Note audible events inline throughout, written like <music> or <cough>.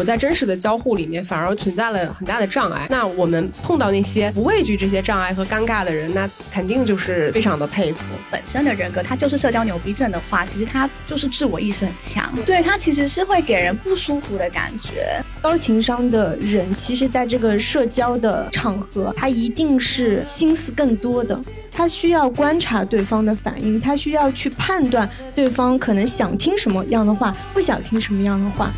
我在真实的交互里面反而存在了很大的障碍。那我们碰到那些不畏惧这些障碍和尴尬的人，那肯定就是非常的佩服。本身的人格他就是社交牛逼症的话，其实他就是自我意识很强，对他其实是会给人不舒服的感觉。高情商的人，其实在这个社交的场合，他一定是心思更多的。他需要观察对方的反应，他需要去判断对方可能想听什么样的话，不想听什么样的话。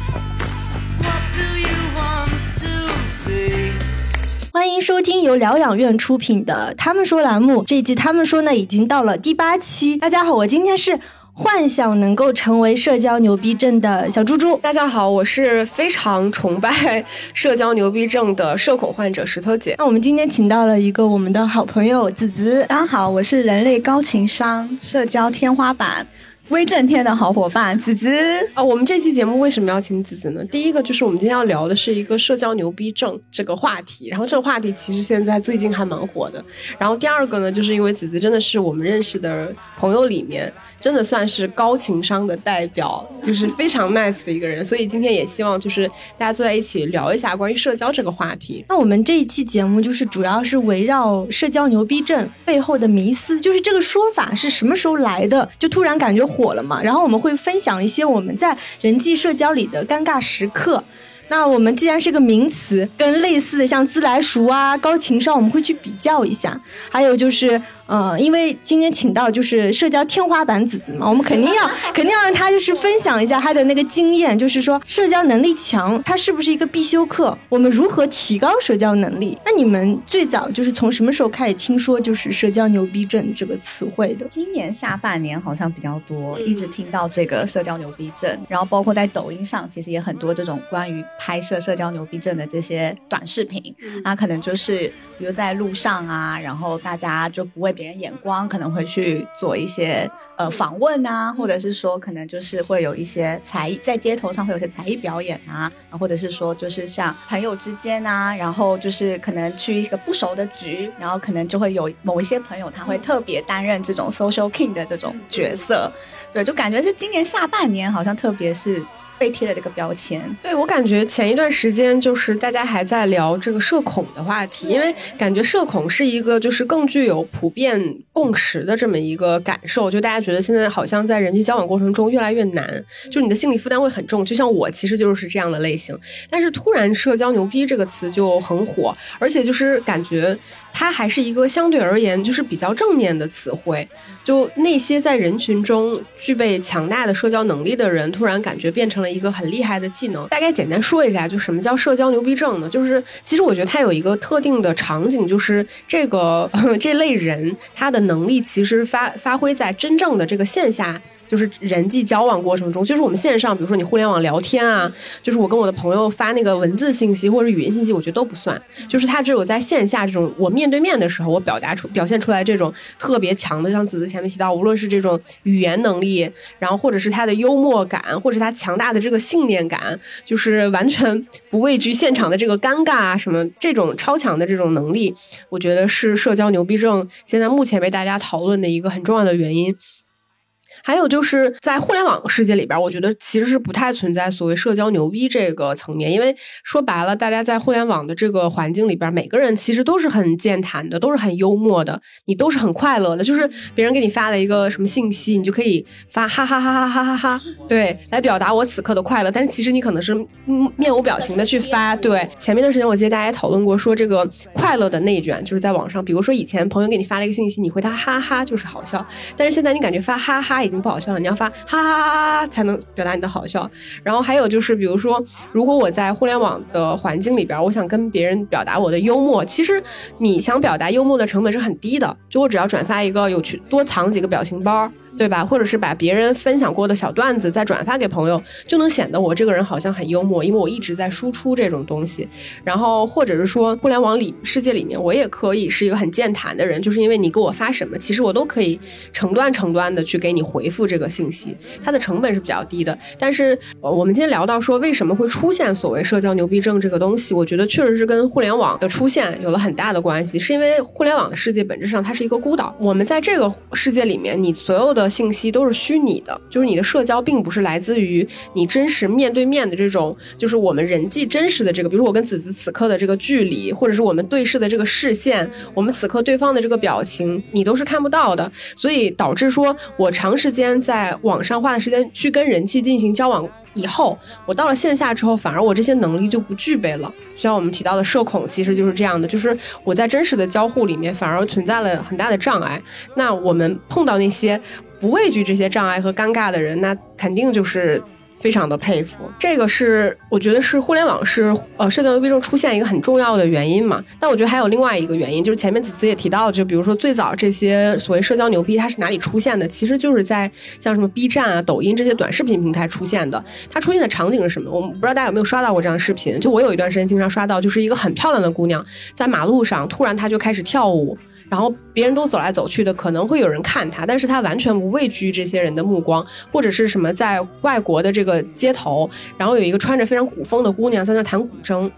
欢迎收听由疗养院出品的《他们说》栏目，这一季《他们说》呢已经到了第八期。大家好，我今天是。幻想能够成为社交牛逼症的小猪猪。大家好，我是非常崇拜社交牛逼症的社恐患者石头姐。那我们今天请到了一个我们的好朋友子子。大家好，我是人类高情商社交天花板。威震天的好伙伴子子啊，我们这期节目为什么要请子子呢？第一个就是我们今天要聊的是一个社交牛逼症这个话题，然后这个话题其实现在最近还蛮火的。然后第二个呢，就是因为子子真的是我们认识的朋友里面，真的算是高情商的代表，就是非常 nice 的一个人，所以今天也希望就是大家坐在一起聊一下关于社交这个话题。那我们这一期节目就是主要是围绕社交牛逼症背后的迷思，就是这个说法是什么时候来的，就突然感觉火。火了嘛？然后我们会分享一些我们在人际社交里的尴尬时刻。那我们既然是个名词，跟类似的像自来熟啊、高情商，我们会去比较一下。还有就是。嗯，因为今天请到就是社交天花板子子嘛，我们肯定要 <laughs> 肯定要让他就是分享一下他的那个经验，就是说社交能力强，他是不是一个必修课？我们如何提高社交能力？那你们最早就是从什么时候开始听说就是社交牛逼症这个词汇的？今年下半年好像比较多，一直听到这个社交牛逼症，然后包括在抖音上，其实也很多这种关于拍摄社交牛逼症的这些短视频，那可能就是比如在路上啊，然后大家就不会别人眼光可能会去做一些呃访问啊，或者是说可能就是会有一些才艺在街头上会有些才艺表演啊，或者是说就是像朋友之间啊，然后就是可能去一个不熟的局，然后可能就会有某一些朋友他会特别担任这种 social king 的这种角色，对，就感觉是今年下半年好像特别是。被贴了这个标签，对我感觉前一段时间就是大家还在聊这个社恐的话题，因为感觉社恐是一个就是更具有普遍共识的这么一个感受，就大家觉得现在好像在人际交往过程中越来越难，就你的心理负担会很重。就像我其实就是这样的类型，但是突然“社交牛逼”这个词就很火，而且就是感觉它还是一个相对而言就是比较正面的词汇。就那些在人群中具备强大的社交能力的人，突然感觉变成了一个很厉害的技能。大概简单说一下，就什么叫社交牛逼症呢？就是其实我觉得它有一个特定的场景，就是这个 <laughs> 这类人他的能力其实发发挥在真正的这个线下。就是人际交往过程中，就是我们线上，比如说你互联网聊天啊，就是我跟我的朋友发那个文字信息或者语音信息，我觉得都不算。就是他只有在线下这种我面对面的时候，我表达出表现出来这种特别强的，像子子前面提到，无论是这种语言能力，然后或者是他的幽默感，或者是他强大的这个信念感，就是完全不畏惧现场的这个尴尬啊什么这种超强的这种能力，我觉得是社交牛逼症现在目前被大家讨论的一个很重要的原因。还有就是在互联网世界里边，我觉得其实是不太存在所谓社交牛逼这个层面，因为说白了，大家在互联网的这个环境里边，每个人其实都是很健谈的，都是很幽默的，你都是很快乐的。就是别人给你发了一个什么信息，你就可以发哈哈哈哈哈哈哈，对，来表达我此刻的快乐。但是其实你可能是面无表情的去发。对，前面的时间我记得大家也讨论过，说这个快乐的内卷就是在网上，比如说以前朋友给你发了一个信息，你回他哈哈就是好笑，但是现在你感觉发哈哈。已经不好笑了，你要发哈哈哈哈哈才能表达你的好笑。然后还有就是，比如说，如果我在互联网的环境里边，我想跟别人表达我的幽默，其实你想表达幽默的成本是很低的，就我只要转发一个有趣，多藏几个表情包。对吧？或者是把别人分享过的小段子再转发给朋友，就能显得我这个人好像很幽默，因为我一直在输出这种东西。然后或者是说，互联网里世界里面，我也可以是一个很健谈的人，就是因为你给我发什么，其实我都可以成段成段的去给你回复这个信息，它的成本是比较低的。但是我们今天聊到说为什么会出现所谓社交牛逼症这个东西，我觉得确实是跟互联网的出现有了很大的关系，是因为互联网的世界本质上它是一个孤岛，我们在这个世界里面，你所有的。的信息都是虚拟的，就是你的社交并不是来自于你真实面对面的这种，就是我们人际真实的这个，比如我跟子子此刻的这个距离，或者是我们对视的这个视线，我们此刻对方的这个表情，你都是看不到的，所以导致说我长时间在网上花的时间去跟人际进行交往。以后我到了线下之后，反而我这些能力就不具备了。像我们提到的社恐，其实就是这样的，就是我在真实的交互里面反而存在了很大的障碍。那我们碰到那些不畏惧这些障碍和尴尬的人，那肯定就是。非常的佩服，这个是我觉得是互联网是呃社交牛逼症出现一个很重要的原因嘛。但我觉得还有另外一个原因，就是前面子子也提到了，就比如说最早这些所谓社交牛逼，它是哪里出现的？其实就是在像什么 B 站啊、抖音这些短视频平台出现的。它出现的场景是什么？我们不知道大家有没有刷到过这样的视频？就我有一段时间经常刷到，就是一个很漂亮的姑娘在马路上，突然她就开始跳舞。然后别人都走来走去的，可能会有人看他，但是他完全不畏惧这些人的目光，或者是什么在外国的这个街头，然后有一个穿着非常古风的姑娘在那弹古筝，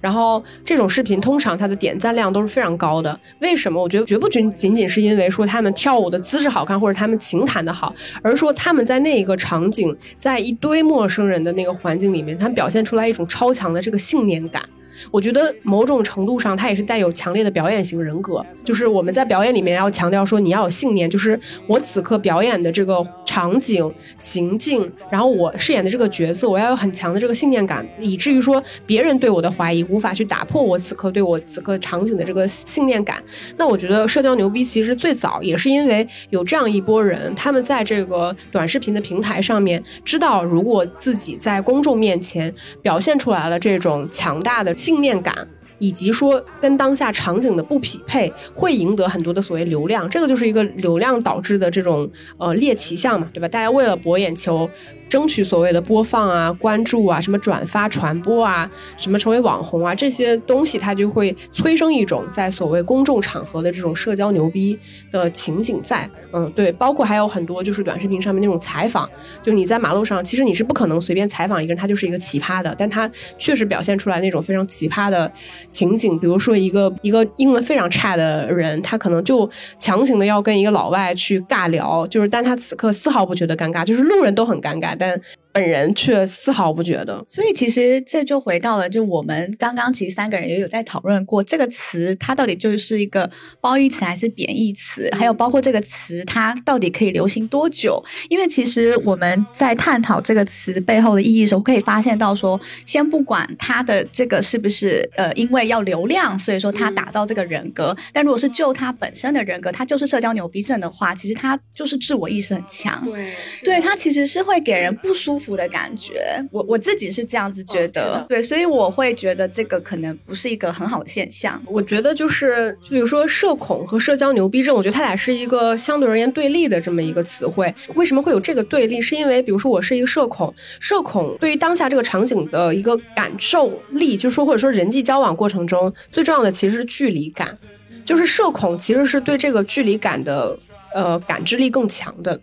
然后这种视频通常它的点赞量都是非常高的。为什么？我觉得绝不仅仅仅是因为说他们跳舞的姿势好看，或者他们琴弹的好，而是说他们在那一个场景，在一堆陌生人的那个环境里面，他表现出来一种超强的这个信念感。我觉得某种程度上，他也是带有强烈的表演型人格。就是我们在表演里面要强调说，你要有信念。就是我此刻表演的这个场景情境，然后我饰演的这个角色，我要有很强的这个信念感，以至于说别人对我的怀疑无法去打破我此刻对我此刻场景的这个信念感。那我觉得社交牛逼其实最早也是因为有这样一波人，他们在这个短视频的平台上面，知道如果自己在公众面前表现出来了这种强大的信。念感，以及说跟当下场景的不匹配，会赢得很多的所谓流量，这个就是一个流量导致的这种呃猎奇项嘛，对吧？大家为了博眼球。争取所谓的播放啊、关注啊、什么转发传播啊、什么成为网红啊这些东西，它就会催生一种在所谓公众场合的这种社交牛逼的情景在。嗯，对，包括还有很多就是短视频上面那种采访，就你在马路上，其实你是不可能随便采访一个人，他就是一个奇葩的，但他确实表现出来那种非常奇葩的情景。比如说一个一个英文非常差的人，他可能就强行的要跟一个老外去尬聊，就是但他此刻丝毫不觉得尴尬，就是路人都很尴尬。但本人却丝毫不觉得，所以其实这就回到了，就我们刚刚其实三个人也有在讨论过这个词，它到底就是一个褒义词还是贬义词，还有包括这个词它到底可以流行多久？因为其实我们在探讨这个词背后的意义的时候，可以发现到说，先不管它的这个是不是呃因为要流量，所以说它打造这个人格，但如果是就它本身的人格，它就是社交牛逼症的话，其实它就是自我意识很强，对，对，它其实是会给人不舒的感觉，我我自己是这样子觉得，对，所以我会觉得这个可能不是一个很好的现象。我觉得就是，就比如说社恐和社交牛逼症，我觉得它俩是一个相对而言对立的这么一个词汇。为什么会有这个对立？是因为比如说我是一个社恐，社恐对于当下这个场景的一个感受力，就是说或者说人际交往过程中最重要的其实是距离感，就是社恐其实是对这个距离感的呃感知力更强的。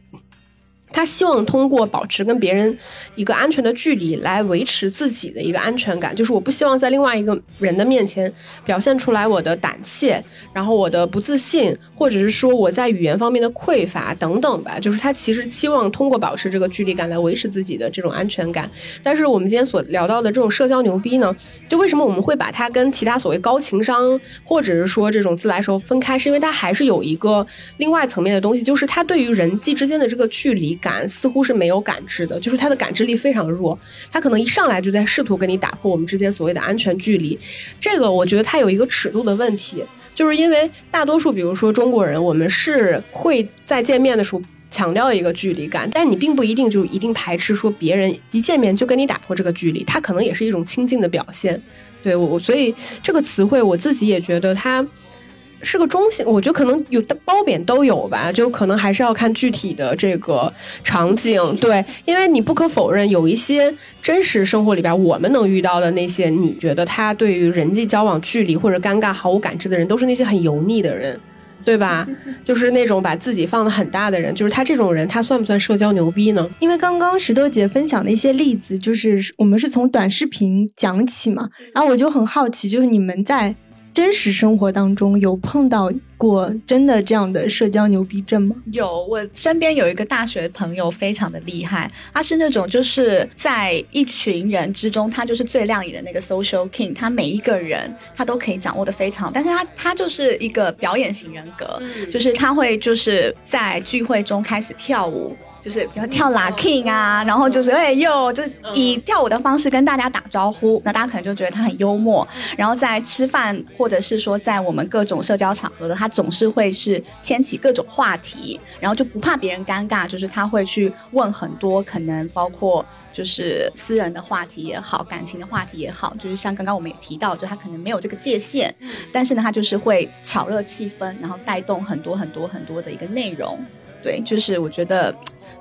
他希望通过保持跟别人一个安全的距离来维持自己的一个安全感，就是我不希望在另外一个人的面前表现出来我的胆怯，然后我的不自信，或者是说我在语言方面的匮乏等等吧。就是他其实期望通过保持这个距离感来维持自己的这种安全感。但是我们今天所聊到的这种社交牛逼呢，就为什么我们会把它跟其他所谓高情商或者是说这种自来熟分开，是因为它还是有一个另外层面的东西，就是它对于人际之间的这个距离。感似乎是没有感知的，就是他的感知力非常弱，他可能一上来就在试图跟你打破我们之间所谓的安全距离。这个我觉得他有一个尺度的问题，就是因为大多数，比如说中国人，我们是会在见面的时候强调一个距离感，但你并不一定就一定排斥说别人一见面就跟你打破这个距离，他可能也是一种亲近的表现。对我，所以这个词汇我自己也觉得它。是个中性，我觉得可能有褒贬都有吧，就可能还是要看具体的这个场景。对，因为你不可否认，有一些真实生活里边我们能遇到的那些，你觉得他对于人际交往距离或者尴尬毫无感知的人，都是那些很油腻的人，对吧？就是那种把自己放的很大的人，就是他这种人，他算不算社交牛逼呢？因为刚刚石头姐分享的一些例子，就是我们是从短视频讲起嘛，然后我就很好奇，就是你们在。真实生活当中有碰到过真的这样的社交牛逼症吗？有，我身边有一个大学朋友非常的厉害，他是那种就是在一群人之中，他就是最亮眼的那个 social king，他每一个人他都可以掌握的非常，但是他他就是一个表演型人格，就是他会就是在聚会中开始跳舞。就是比如跳 locking 啊，然后就是哎呦，就以跳舞的方式跟大家打招呼，那大家可能就觉得他很幽默。然后在吃饭或者是说在我们各种社交场合的，他总是会是牵起各种话题，然后就不怕别人尴尬，就是他会去问很多可能包括就是私人的话题也好，感情的话题也好，就是像刚刚我们也提到，就他可能没有这个界限，但是呢，他就是会炒热气氛，然后带动很多很多很多的一个内容。对，就是我觉得。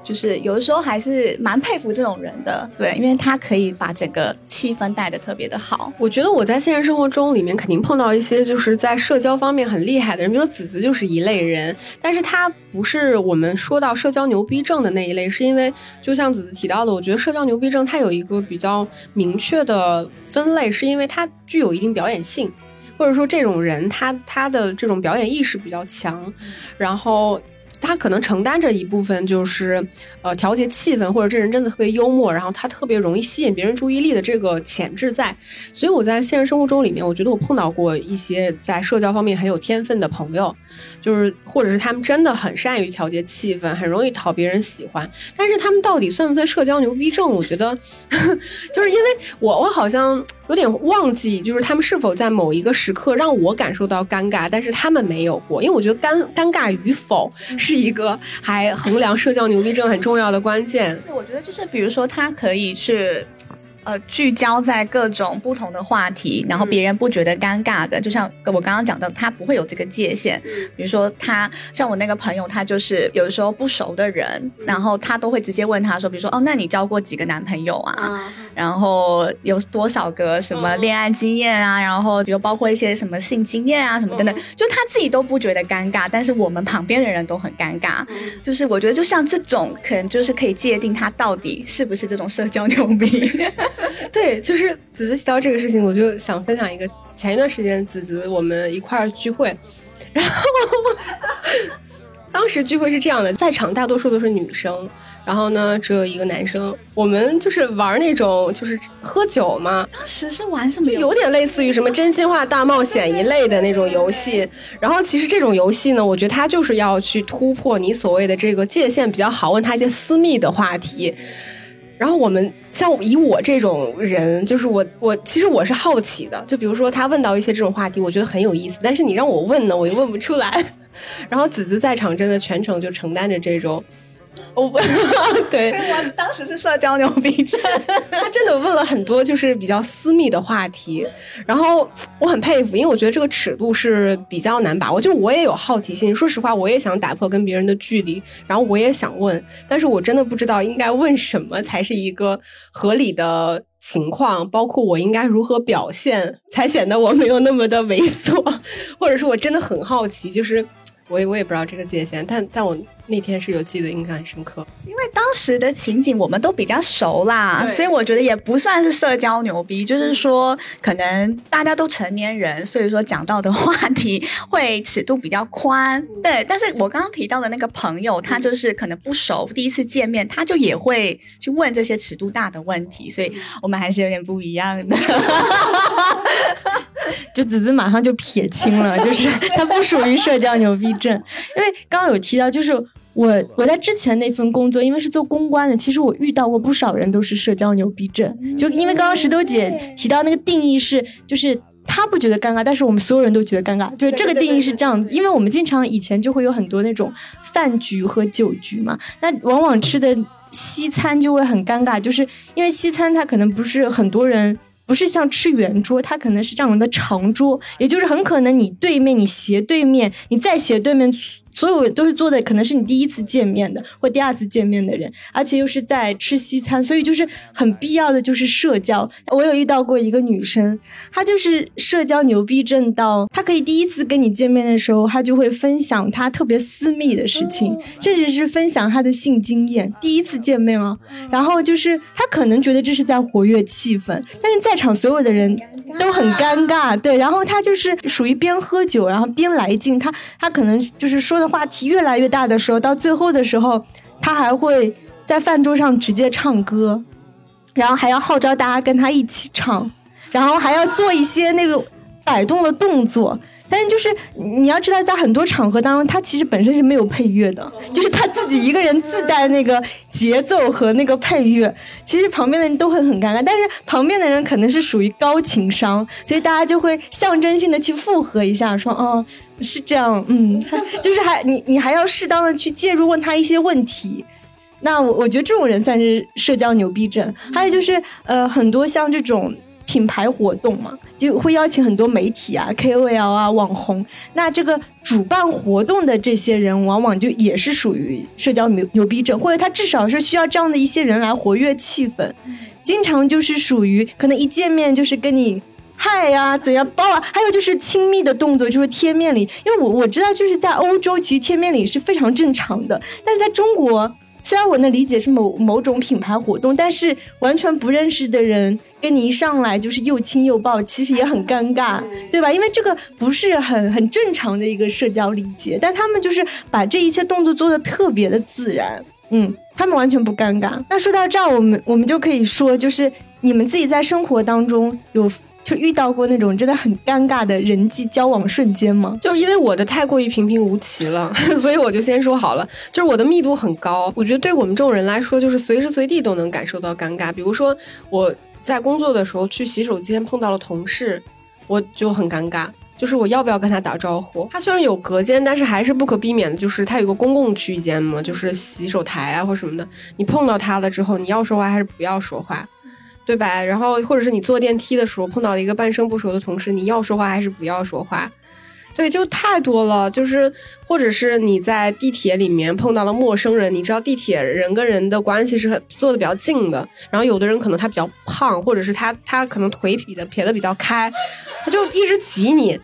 就是有的时候还是蛮佩服这种人的，对，因为他可以把整个气氛带的特别的好。我觉得我在现实生活中里面肯定碰到一些就是在社交方面很厉害的人，比如说子子就是一类人，但是他不是我们说到社交牛逼症的那一类，是因为就像子子提到的，我觉得社交牛逼症它有一个比较明确的分类，是因为它具有一定表演性，或者说这种人他他的这种表演意识比较强，然后。他可能承担着一部分，就是呃调节气氛，或者这人真的特别幽默，然后他特别容易吸引别人注意力的这个潜质在。所以我在现实生活中里面，我觉得我碰到过一些在社交方面很有天分的朋友。就是，或者是他们真的很善于调节气氛，很容易讨别人喜欢。但是他们到底算不算社交牛逼症？我觉得，<laughs> 就是因为我我好像有点忘记，就是他们是否在某一个时刻让我感受到尴尬，但是他们没有过。因为我觉得尴尴尬与否是一个还衡量社交牛逼症很重要的关键。对我觉得就是，比如说他可以去。呃，聚焦在各种不同的话题，然后别人不觉得尴尬的，就像我刚刚讲的，他不会有这个界限。比如说，他像我那个朋友，他就是有的时候不熟的人，然后他都会直接问他说，比如说，哦，那你交过几个男朋友啊？然后有多少个什么恋爱经验啊？然后比如包括一些什么性经验啊，什么等等，就他自己都不觉得尴尬，但是我们旁边的人都很尴尬。就是我觉得，就像这种，可能就是可以界定他到底是不是这种社交牛逼。<laughs> 对，就是子子提到这个事情，我就想分享一个前一段时间子子我们一块儿聚会，然后 <laughs> 当时聚会是这样的，在场大多数都是女生，然后呢只有一个男生，我们就是玩那种就是喝酒嘛，当时是玩什么？有点类似于什么真心话大冒险一类的那种游戏，然后其实这种游戏呢，我觉得它就是要去突破你所谓的这个界限比较好，问他一些私密的话题。然后我们像以我这种人，就是我我其实我是好奇的，就比如说他问到一些这种话题，我觉得很有意思，但是你让我问呢，我又问不出来。<laughs> 然后子子在场真的全程就承担着这种。我 <laughs> 对，我当时是社交牛逼症，<laughs> 他真的问了很多就是比较私密的话题，然后我很佩服，因为我觉得这个尺度是比较难把握。就是我也有好奇心，说实话，我也想打破跟别人的距离，然后我也想问，但是我真的不知道应该问什么才是一个合理的情况，包括我应该如何表现才显得我没有那么的猥琐，或者说我真的很好奇，就是我也我也不知道这个界限，但但我。那天是有记得印象很深刻，因为当时的情景我们都比较熟啦，所以我觉得也不算是社交牛逼，就是说可能大家都成年人，所以说讲到的话题会尺度比较宽。对，但是我刚刚提到的那个朋友，他就是可能不熟，第一次见面他就也会去问这些尺度大的问题，所以我们还是有点不一样的。<laughs> 就子子马上就撇清了，就是 <laughs> 他不属于社交牛逼症，因为刚刚有提到就是。我我在之前那份工作，因为是做公关的，其实我遇到过不少人都是社交牛逼症。就因为刚刚石头姐提到那个定义是，就是他不觉得尴尬，但是我们所有人都觉得尴尬。对，这个定义是这样子，因为我们经常以前就会有很多那种饭局和酒局嘛，那往往吃的西餐就会很尴尬，就是因为西餐它可能不是很多人。不是像吃圆桌，它可能是这样的长桌，也就是很可能你对面、你斜对面、你再斜对面所有都是坐的可能是你第一次见面的或第二次见面的人，而且又是在吃西餐，所以就是很必要的就是社交。我有遇到过一个女生，她就是社交牛逼症到她可以第一次跟你见面的时候，她就会分享她特别私密的事情，甚至是分享她的性经验。第一次见面哦，然后就是她可能觉得这是在活跃气氛，但是在场所有的人都很尴尬，对，然后她就是属于边喝酒然后边来劲，她她可能就是说的话题越来越大的时候，到最后的时候，他还会在饭桌上直接唱歌。然后还要号召大家跟他一起唱，然后还要做一些那个摆动的动作。但是就是你要知道，在很多场合当中，他其实本身是没有配乐的，就是他自己一个人自带那个节奏和那个配乐。其实旁边的人都会很尴尬，但是旁边的人可能是属于高情商，所以大家就会象征性的去附和一下，说哦是这样，嗯，<laughs> 就是还你你还要适当的去介入，问他一些问题。那我我觉得这种人算是社交牛逼症。还有就是，呃，很多像这种品牌活动嘛，就会邀请很多媒体啊、KOL 啊、网红。那这个主办活动的这些人，往往就也是属于社交牛牛逼症，或者他至少是需要这样的一些人来活跃气氛。经常就是属于可能一见面就是跟你嗨呀怎样包啊，还有就是亲密的动作，就是贴面礼。因为我我知道就是在欧洲，其实贴面礼是非常正常的，但在中国。虽然我能理解是某某种品牌活动，但是完全不认识的人跟你一上来就是又亲又抱，其实也很尴尬，对吧？因为这个不是很很正常的一个社交礼节，但他们就是把这一切动作做的特别的自然，嗯，他们完全不尴尬。那说到这儿，我们我们就可以说，就是你们自己在生活当中有。就遇到过那种真的很尴尬的人际交往瞬间吗？就是因为我的太过于平平无奇了，<laughs> 所以我就先说好了，就是我的密度很高。我觉得对我们这种人来说，就是随时随地都能感受到尴尬。比如说我在工作的时候去洗手间碰到了同事，我就很尴尬，就是我要不要跟他打招呼？他虽然有隔间，但是还是不可避免的，就是他有个公共区间嘛，就是洗手台啊或什么的。你碰到他了之后，你要说话还是不要说话？对吧？然后或者是你坐电梯的时候碰到了一个半生不熟的同事，你要说话还是不要说话？对，就太多了。就是或者是你在地铁里面碰到了陌生人，你知道地铁人跟人的关系是很坐的比较近的。然后有的人可能他比较胖，或者是他他可能腿比的撇的比较开，他就一直挤你。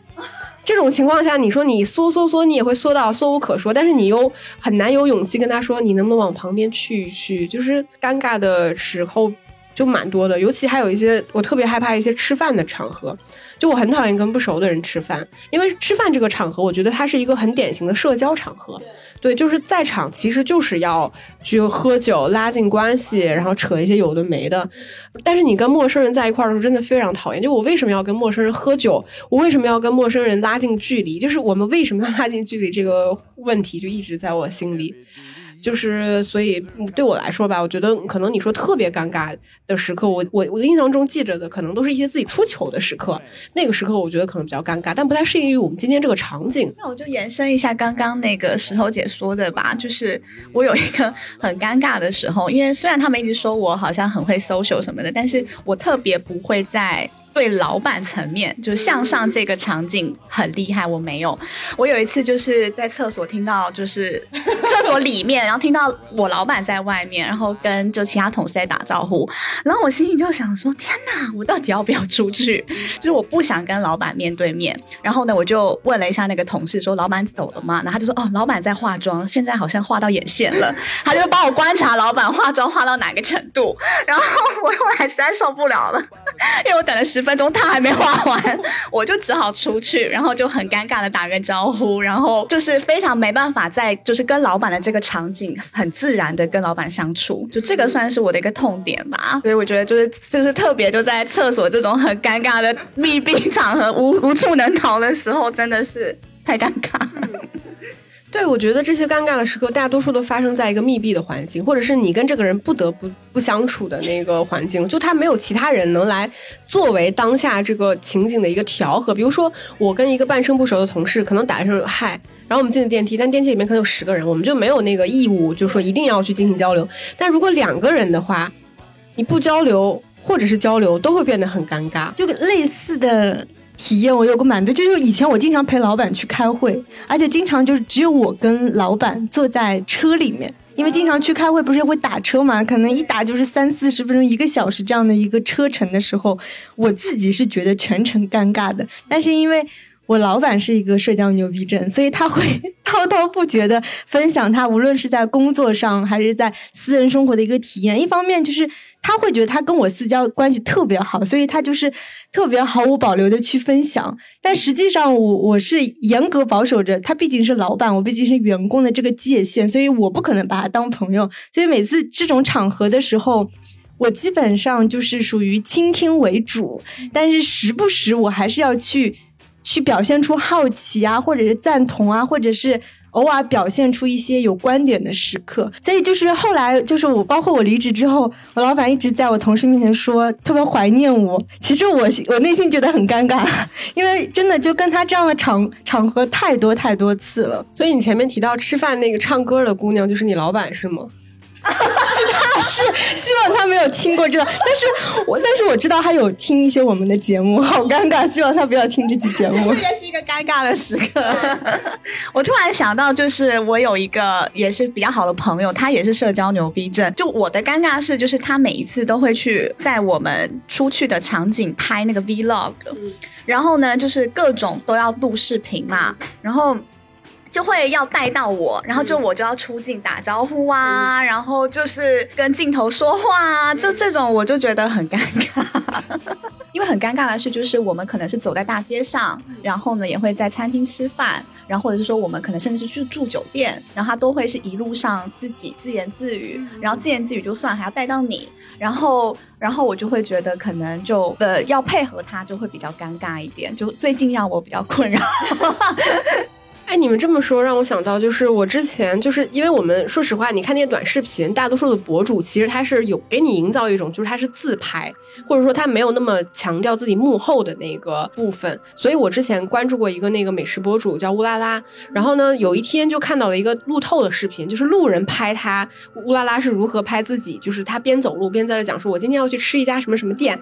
这种情况下，你说你缩缩缩，你也会缩到缩无可说，但是你又很难有勇气跟他说，你能不能往旁边去一去？就是尴尬的时候。就蛮多的，尤其还有一些我特别害怕一些吃饭的场合，就我很讨厌跟不熟的人吃饭，因为吃饭这个场合，我觉得它是一个很典型的社交场合。对，就是在场其实就是要去喝酒、拉近关系，然后扯一些有的没的。但是你跟陌生人在一块儿的时候，真的非常讨厌。就我为什么要跟陌生人喝酒？我为什么要跟陌生人拉近距离？就是我们为什么要拉近距离这个问题，就一直在我心里。就是，所以对我来说吧，我觉得可能你说特别尴尬的时刻，我我我印象中记着的，可能都是一些自己出糗的时刻。那个时刻，我觉得可能比较尴尬，但不太适应于我们今天这个场景。那我就延伸一下刚刚那个石头姐说的吧，就是我有一个很尴尬的时候，因为虽然他们一直说我好像很会 social 什么的，但是我特别不会在。对老板层面，就向上这个场景很厉害，我没有。我有一次就是在厕所听到，就是厕所里面，然后听到我老板在外面，然后跟就其他同事在打招呼，然后我心里就想说：天哪，我到底要不要出去？就是我不想跟老板面对面。然后呢，我就问了一下那个同事，说老板走了吗？然后他就说：哦，老板在化妆，现在好像化到眼线了。他就帮我观察老板化妆化到哪个程度。然后我后来实在受不了了，因为我等了十。分钟他还没画完，我就只好出去，然后就很尴尬的打个招呼，然后就是非常没办法在就是跟老板的这个场景很自然的跟老板相处，就这个算是我的一个痛点吧。所以我觉得就是就是特别就在厕所这种很尴尬的密闭场合无无处能逃的时候，真的是太尴尬。对，我觉得这些尴尬的时刻，大多数都发生在一个密闭的环境，或者是你跟这个人不得不不相处的那个环境，就他没有其他人能来作为当下这个情景的一个调和。比如说，我跟一个半生不熟的同事，可能打一声嗨，然后我们进了电梯，但电梯里面可能有十个人，我们就没有那个义务，就说一定要去进行交流。但如果两个人的话，你不交流或者是交流，都会变得很尴尬。就跟类似的。体验，我有个满足，就是以前我经常陪老板去开会，而且经常就是只有我跟老板坐在车里面，因为经常去开会不是会打车嘛，可能一打就是三四十分钟、一个小时这样的一个车程的时候，我自己是觉得全程尴尬的，但是因为。我老板是一个社交牛逼症，所以他会 <laughs> 滔滔不绝的分享他无论是在工作上还是在私人生活的一个体验。一方面就是他会觉得他跟我私交关系特别好，所以他就是特别毫无保留的去分享。但实际上我我是严格保守着，他毕竟是老板，我毕竟是员工的这个界限，所以我不可能把他当朋友。所以每次这种场合的时候，我基本上就是属于倾听为主，但是时不时我还是要去。去表现出好奇啊，或者是赞同啊，或者是偶尔表现出一些有观点的时刻。所以就是后来，就是我包括我离职之后，我老板一直在我同事面前说特别怀念我。其实我我内心觉得很尴尬，<laughs> 因为真的就跟他这样的场场合太多太多次了。所以你前面提到吃饭那个唱歌的姑娘，就是你老板是吗？<laughs> 是希望他没有听过这，但是我但是我知道他有听一些我们的节目，好尴尬，希望他不要听这期节目。<laughs> 这也是一个尴尬的时刻。<laughs> 我突然想到，就是我有一个也是比较好的朋友，他也是社交牛逼症。就我的尴尬是，就是他每一次都会去在我们出去的场景拍那个 vlog，然后呢，就是各种都要录视频嘛，然后。就会要带到我，然后就我就要出镜打招呼啊，然后就是跟镜头说话啊，就这种我就觉得很尴尬。<laughs> 因为很尴尬的是，就是我们可能是走在大街上，然后呢也会在餐厅吃饭，然后或者是说我们可能甚至是去住酒店，然后他都会是一路上自己自言自语，然后自言自语就算还要带到你，然后然后我就会觉得可能就呃要配合他就会比较尴尬一点，就最近让我比较困扰。哎，你们这么说让我想到，就是我之前就是因为我们说实话，你看那些短视频，大多数的博主其实他是有给你营造一种，就是他是自拍，或者说他没有那么强调自己幕后的那个部分。所以我之前关注过一个那个美食博主叫乌拉拉，然后呢，有一天就看到了一个路透的视频，就是路人拍他乌拉拉是如何拍自己，就是他边走路边在这讲说，我今天要去吃一家什么什么店。